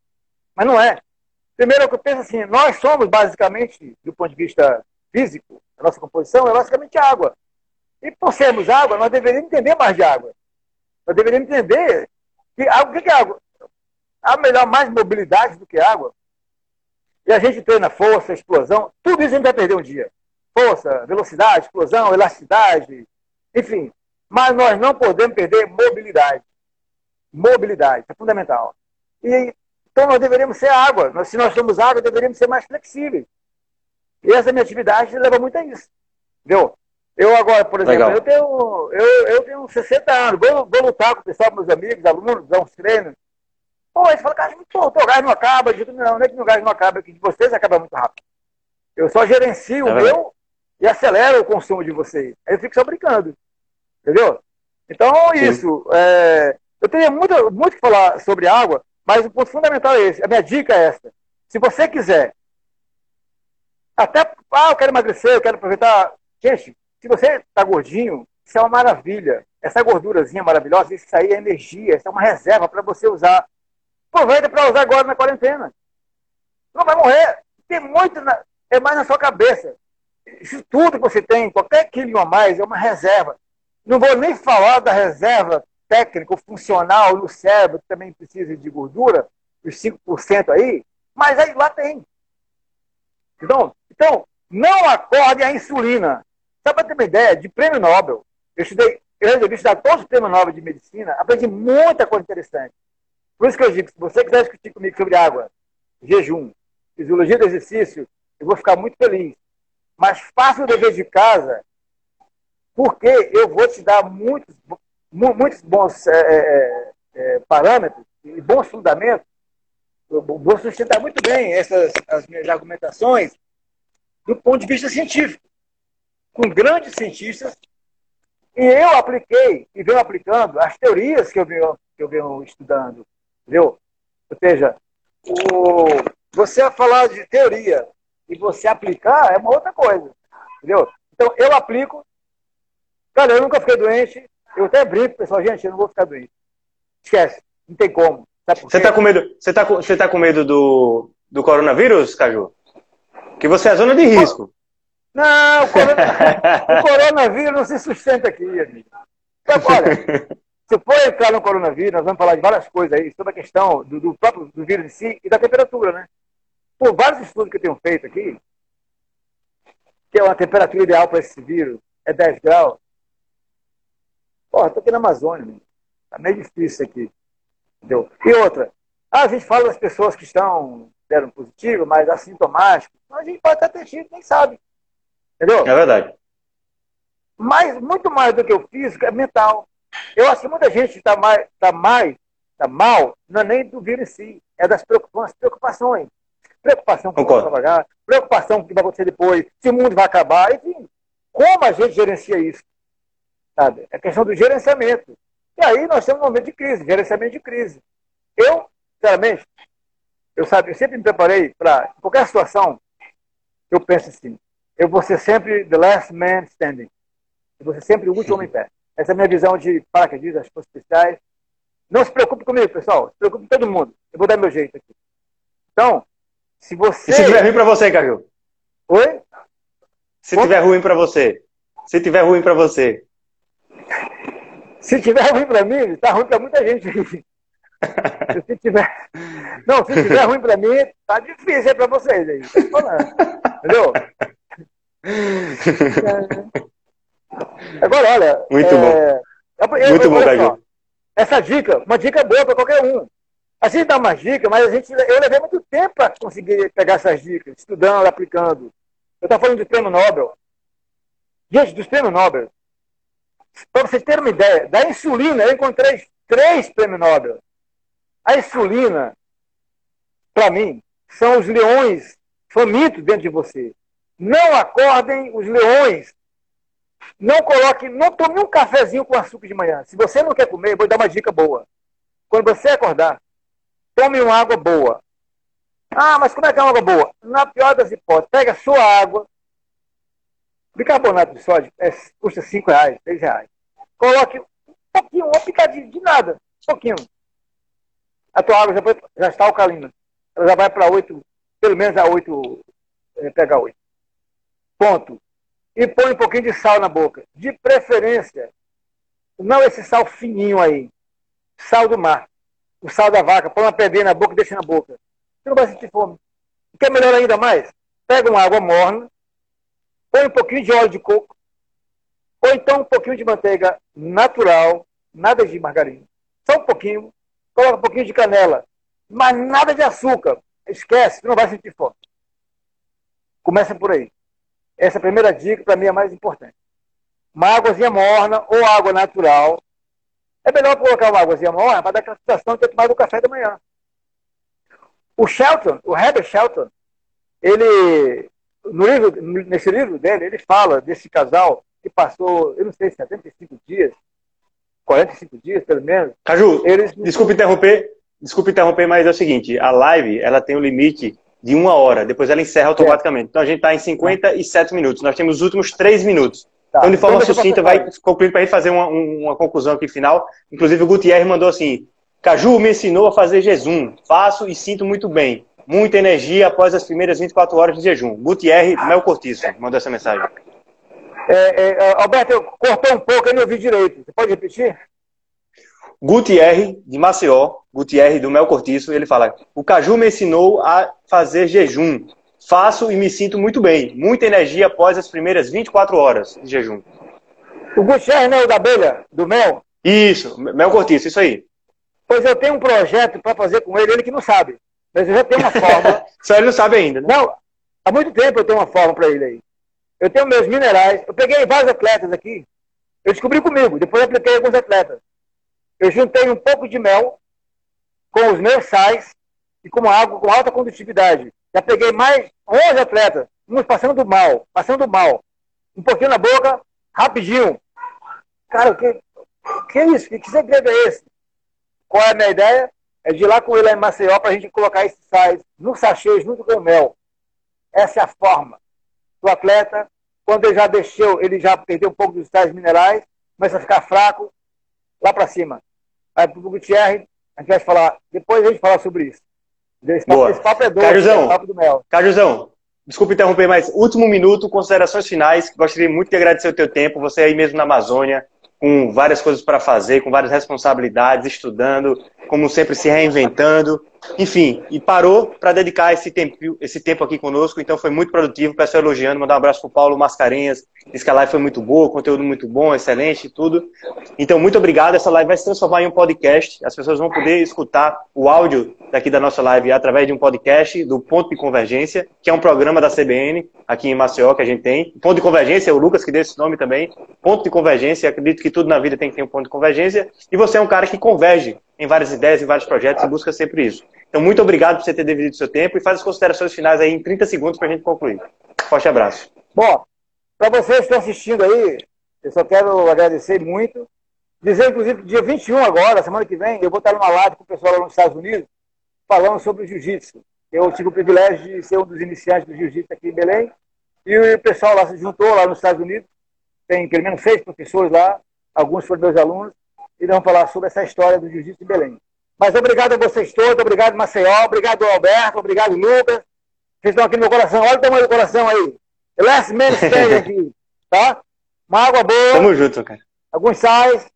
Mas não é. Primeiro, eu penso assim, nós somos basicamente, do ponto de vista físico, a nossa composição é basicamente água. E por sermos água, nós deveríamos entender mais de água. Nós deveríamos entender que água, o que é água? Há melhor mais mobilidade do que água. E a gente treina força, explosão, tudo isso a gente vai perder um dia. Força, velocidade, explosão, elasticidade, enfim. Mas nós não podemos perder mobilidade. Mobilidade, é fundamental. E, então nós deveríamos ser água. Nós, se nós somos água, deveríamos ser mais flexíveis. E essa minha atividade leva muito a isso. Entendeu? Eu agora, por exemplo, eu tenho, eu, eu tenho 60 anos, vou, vou lutar com o pessoal, meus amigos, alunos, dar uns treinos. Pô, eles falam, cara, pô, o gás não acaba. Eu digo, não, não é que o gás não acaba, é que de vocês acaba muito rápido. Eu só gerencio é o meu e acelero o consumo de vocês. Aí eu fico só brincando. Entendeu? Então, isso. É, eu teria muito, muito que falar sobre água, mas o ponto fundamental é esse. A minha dica é essa. Se você quiser, até, ah, eu quero emagrecer, eu quero aproveitar. Gente, se você está gordinho, isso é uma maravilha. Essa gordurazinha maravilhosa, isso aí é energia, isso é uma reserva para você usar. Aproveita para usar agora na quarentena. Não vai morrer. Tem muito. Na... é mais na sua cabeça. Isso tudo que você tem, qualquer quilo a mais, é uma reserva. Não vou nem falar da reserva técnica, funcional no cérebro, que também precisa de gordura, os 5% aí, mas aí lá tem. Então, então não acorde a insulina. Só para ter uma ideia, de prêmio Nobel, eu estudei, eu resolvi estudar todos os prêmios Nobel de medicina, aprendi muita coisa interessante. Por isso que eu digo, se você quiser discutir comigo sobre água, jejum, fisiologia do exercício, eu vou ficar muito feliz. Mas faça o dever de casa, porque eu vou te dar muitos, muitos bons é, é, é, parâmetros e bons fundamentos. Eu vou sustentar muito bem essas as minhas argumentações do ponto de vista científico, com grandes cientistas. E eu apliquei e venho aplicando as teorias que eu venho, que eu venho estudando. Entendeu? Ou seja, o, você falar de teoria e você aplicar é uma outra coisa. Entendeu? Então, eu aplico. Cara, eu nunca fiquei doente. Eu até brinco, pessoal, gente, eu não vou ficar doente. Esquece, não tem como. Você está com medo, você tá, você tá com medo do, do coronavírus, Caju? Que você é zona de risco. Não, o, corona, o coronavírus não se sustenta aqui, amigo. Então, olha, se for entrar no coronavírus, nós vamos falar de várias coisas aí sobre a questão do, do próprio do vírus em si e da temperatura, né? Por vários estudos que eu tenho feito aqui, que é uma temperatura ideal para esse vírus, é 10 graus. Porra, estou aqui na Amazônia, meu. tá meio difícil aqui. Entendeu? E outra, a gente fala das pessoas que estão deram positivo, mas assintomáticos. A gente pode até ter tido, nem sabe. Entendeu? É verdade. Mas muito mais do que o físico é mental. Eu acho que muita gente está mais, tá mais, tá mal, não é nem do vírus em si, é das preocupações. preocupações preocupação com o pagar, preocupação com o que vai acontecer depois, se o mundo vai acabar, enfim. Como a gente gerencia isso? Sabe? É questão do gerenciamento. E aí nós temos um momento de crise, gerenciamento de crise. Eu, sinceramente, eu, sabe, eu sempre me preparei para qualquer situação, eu penso assim, eu vou ser sempre the last man standing. Eu vou ser sempre o último homem em pé. Essa é a minha visão de paraquedistas, as forças especiais. Não se preocupe comigo, pessoal. Se preocupe com todo mundo. Eu vou dar meu jeito aqui. Então, se você. E se tiver ruim para você, Caju? Oi? Se Como? tiver ruim para você. Se tiver ruim para você. Se tiver ruim para mim, tá ruim para muita gente. se tiver. Não, se tiver ruim para mim, tá difícil para vocês aí. Falando. Entendeu? Agora, olha. Muito é... bom. Eu, Muito bom, Caju. Essa dica, uma dica boa para qualquer um. A gente dá umas dicas, mas a gente, eu levei muito tempo para conseguir pegar essas dicas, estudando, aplicando. Eu estava falando de prêmio Nobel. Gente, dos prêmios Nobel. Para vocês terem uma ideia, da insulina, eu encontrei três prêmios Nobel. A insulina, para mim, são os leões famintos dentro de você. Não acordem os leões. Não coloque, não tome um cafezinho com açúcar de manhã. Se você não quer comer, vou dar uma dica boa. Quando você acordar, tome uma água boa. Ah, mas como é que é uma água boa? Na pior das hipóteses, pega a sua água, bicarbonato de sódio é, custa 5 reais, 6 reais. Coloque um pouquinho, uma picadinha de nada, um pouquinho. A tua água já, foi, já está alcalina. Ela já vai para 8, pelo menos a 8, é, pega 8. Ponto. E põe um pouquinho de sal na boca. De preferência, não esse sal fininho aí. Sal do mar o sal da vaca, põe uma pedrinha na boca e deixa na boca. Você não vai sentir fome. Que é melhor ainda mais? Pega uma água morna, põe um pouquinho de óleo de coco, ou então um pouquinho de manteiga natural, nada de margarina. Só um pouquinho, coloca um pouquinho de canela, mas nada de açúcar. Esquece, você não vai sentir fome. Começa por aí. Essa primeira dica, para mim, é mais importante. Uma águazinha morna ou água natural, é melhor colocar uma águazinha morna para dar aquela sensação de ter tomado o café da manhã. O Shelton, o Herbert Shelton, ele, no livro, nesse livro dele, ele fala desse casal que passou, eu não sei, 75 dias, 45 dias, pelo menos. Caju, eles... desculpe interromper, desculpe interromper, mas é o seguinte, a live, ela tem um limite de uma hora, depois ela encerra automaticamente. É. Então a gente está em 57 minutos, nós temos os últimos 3 minutos. Tá. Então, de forma então, sucinta, vai concluindo para a gente fazer uma, uma conclusão aqui final. Inclusive, o Gutierrez mandou assim: Caju me ensinou a fazer jejum. Faço e sinto muito bem. muita energia após as primeiras 24 horas de jejum. Gutierre Mel Cortiço mandou essa mensagem. É, é, Alberto, cortou um pouco, eu não ouvi direito. Você pode repetir? Gutierre, de Maceió, Gutierre do Mel Cortiço, ele fala: O Caju me ensinou a fazer jejum. Faço e me sinto muito bem. Muita energia após as primeiras 24 horas de jejum. O Gutierre não é o da abelha, do mel? Isso, Mel Cortiço, isso aí. Pois eu tenho um projeto para fazer com ele, ele que não sabe. Mas eu já tenho uma forma. Só ele não sabe ainda, né? Não, há muito tempo eu tenho uma forma para ele aí. Eu tenho meus minerais. Eu peguei vários atletas aqui. Eu descobri comigo, depois eu apliquei alguns atletas. Eu juntei um pouco de mel com os meus sais e com água com alta condutividade. Já peguei mais 11 atletas, uns passando do mal, passando do mal. Um pouquinho na boca, rapidinho. Cara, o que, que é isso? Que, que segredo é esse? Qual é a minha ideia? É de ir lá com ele lá em Maceió para a gente colocar esses sais no sachê junto com o mel. Essa é a forma. O atleta, quando ele já deixou, ele já perdeu um pouco dos sais minerais, começa a ficar fraco, lá para cima. Aí pro Gutierre, a gente vai falar, depois a gente fala sobre isso. Esse papo, Boa. esse papo é doido, Cajuzão, é papo do mel. Cajuzão, desculpe interromper, mas último minuto, considerações finais. Gostaria muito de agradecer o teu tempo, você aí mesmo na Amazônia, com várias coisas para fazer, com várias responsabilidades, estudando, como sempre se reinventando, enfim, e parou para dedicar esse tempo, esse tempo aqui conosco, então foi muito produtivo, peço elogiando, mandar um abraço para o Paulo Mascarenhas, disse que a live foi muito boa, conteúdo muito bom, excelente e tudo. Então, muito obrigado, essa live vai se transformar em um podcast, as pessoas vão poder escutar o áudio daqui da nossa live através de um podcast do Ponto de Convergência, que é um programa da CBN, aqui em Maceió, que a gente tem. Ponto de Convergência, é o Lucas que deu esse nome também, Ponto de Convergência, acredito que tudo na vida tem que ter um ponto de convergência, e você é um cara que converge em várias ideias, em vários projetos e busca sempre isso. Então, muito obrigado por você ter dividido o seu tempo e faz as considerações finais aí em 30 segundos para a gente concluir. Forte abraço. Bom, para vocês que estão assistindo aí, eu só quero agradecer muito. Dizer, inclusive, que dia 21 agora, semana que vem, eu vou estar numa live com o pessoal lá nos Estados Unidos, falando sobre o jiu-jitsu. Eu tive o privilégio de ser um dos iniciantes do jiu-jitsu aqui em Belém, e o pessoal lá se juntou lá nos Estados Unidos, tem pelo menos seis professores lá, alguns foram meus alunos, e vamos falar sobre essa história do Jiu-Jitsu de Belém. Mas obrigado a vocês todos, obrigado Maceió, obrigado Alberto, obrigado Lucas. Vocês estão aqui no meu coração, olha o tamanho do coração aí. Last man standing aqui, tá? Uma água boa. Tamo junto, cara. Alguns sais.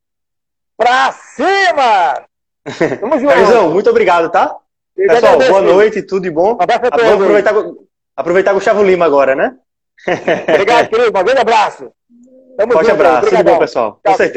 Pra cima! Tamo junto. Carizão, muito obrigado, tá? Eu Pessoal, boa noite, tudo de bom. Um abraço a todos. Vamos aproveitar, aproveitar Gustavo Lima agora, né? Obrigado, querido. Um grande abraço. Tamo Forte junto, abraço. Tudo bom, pessoal. Com certeza.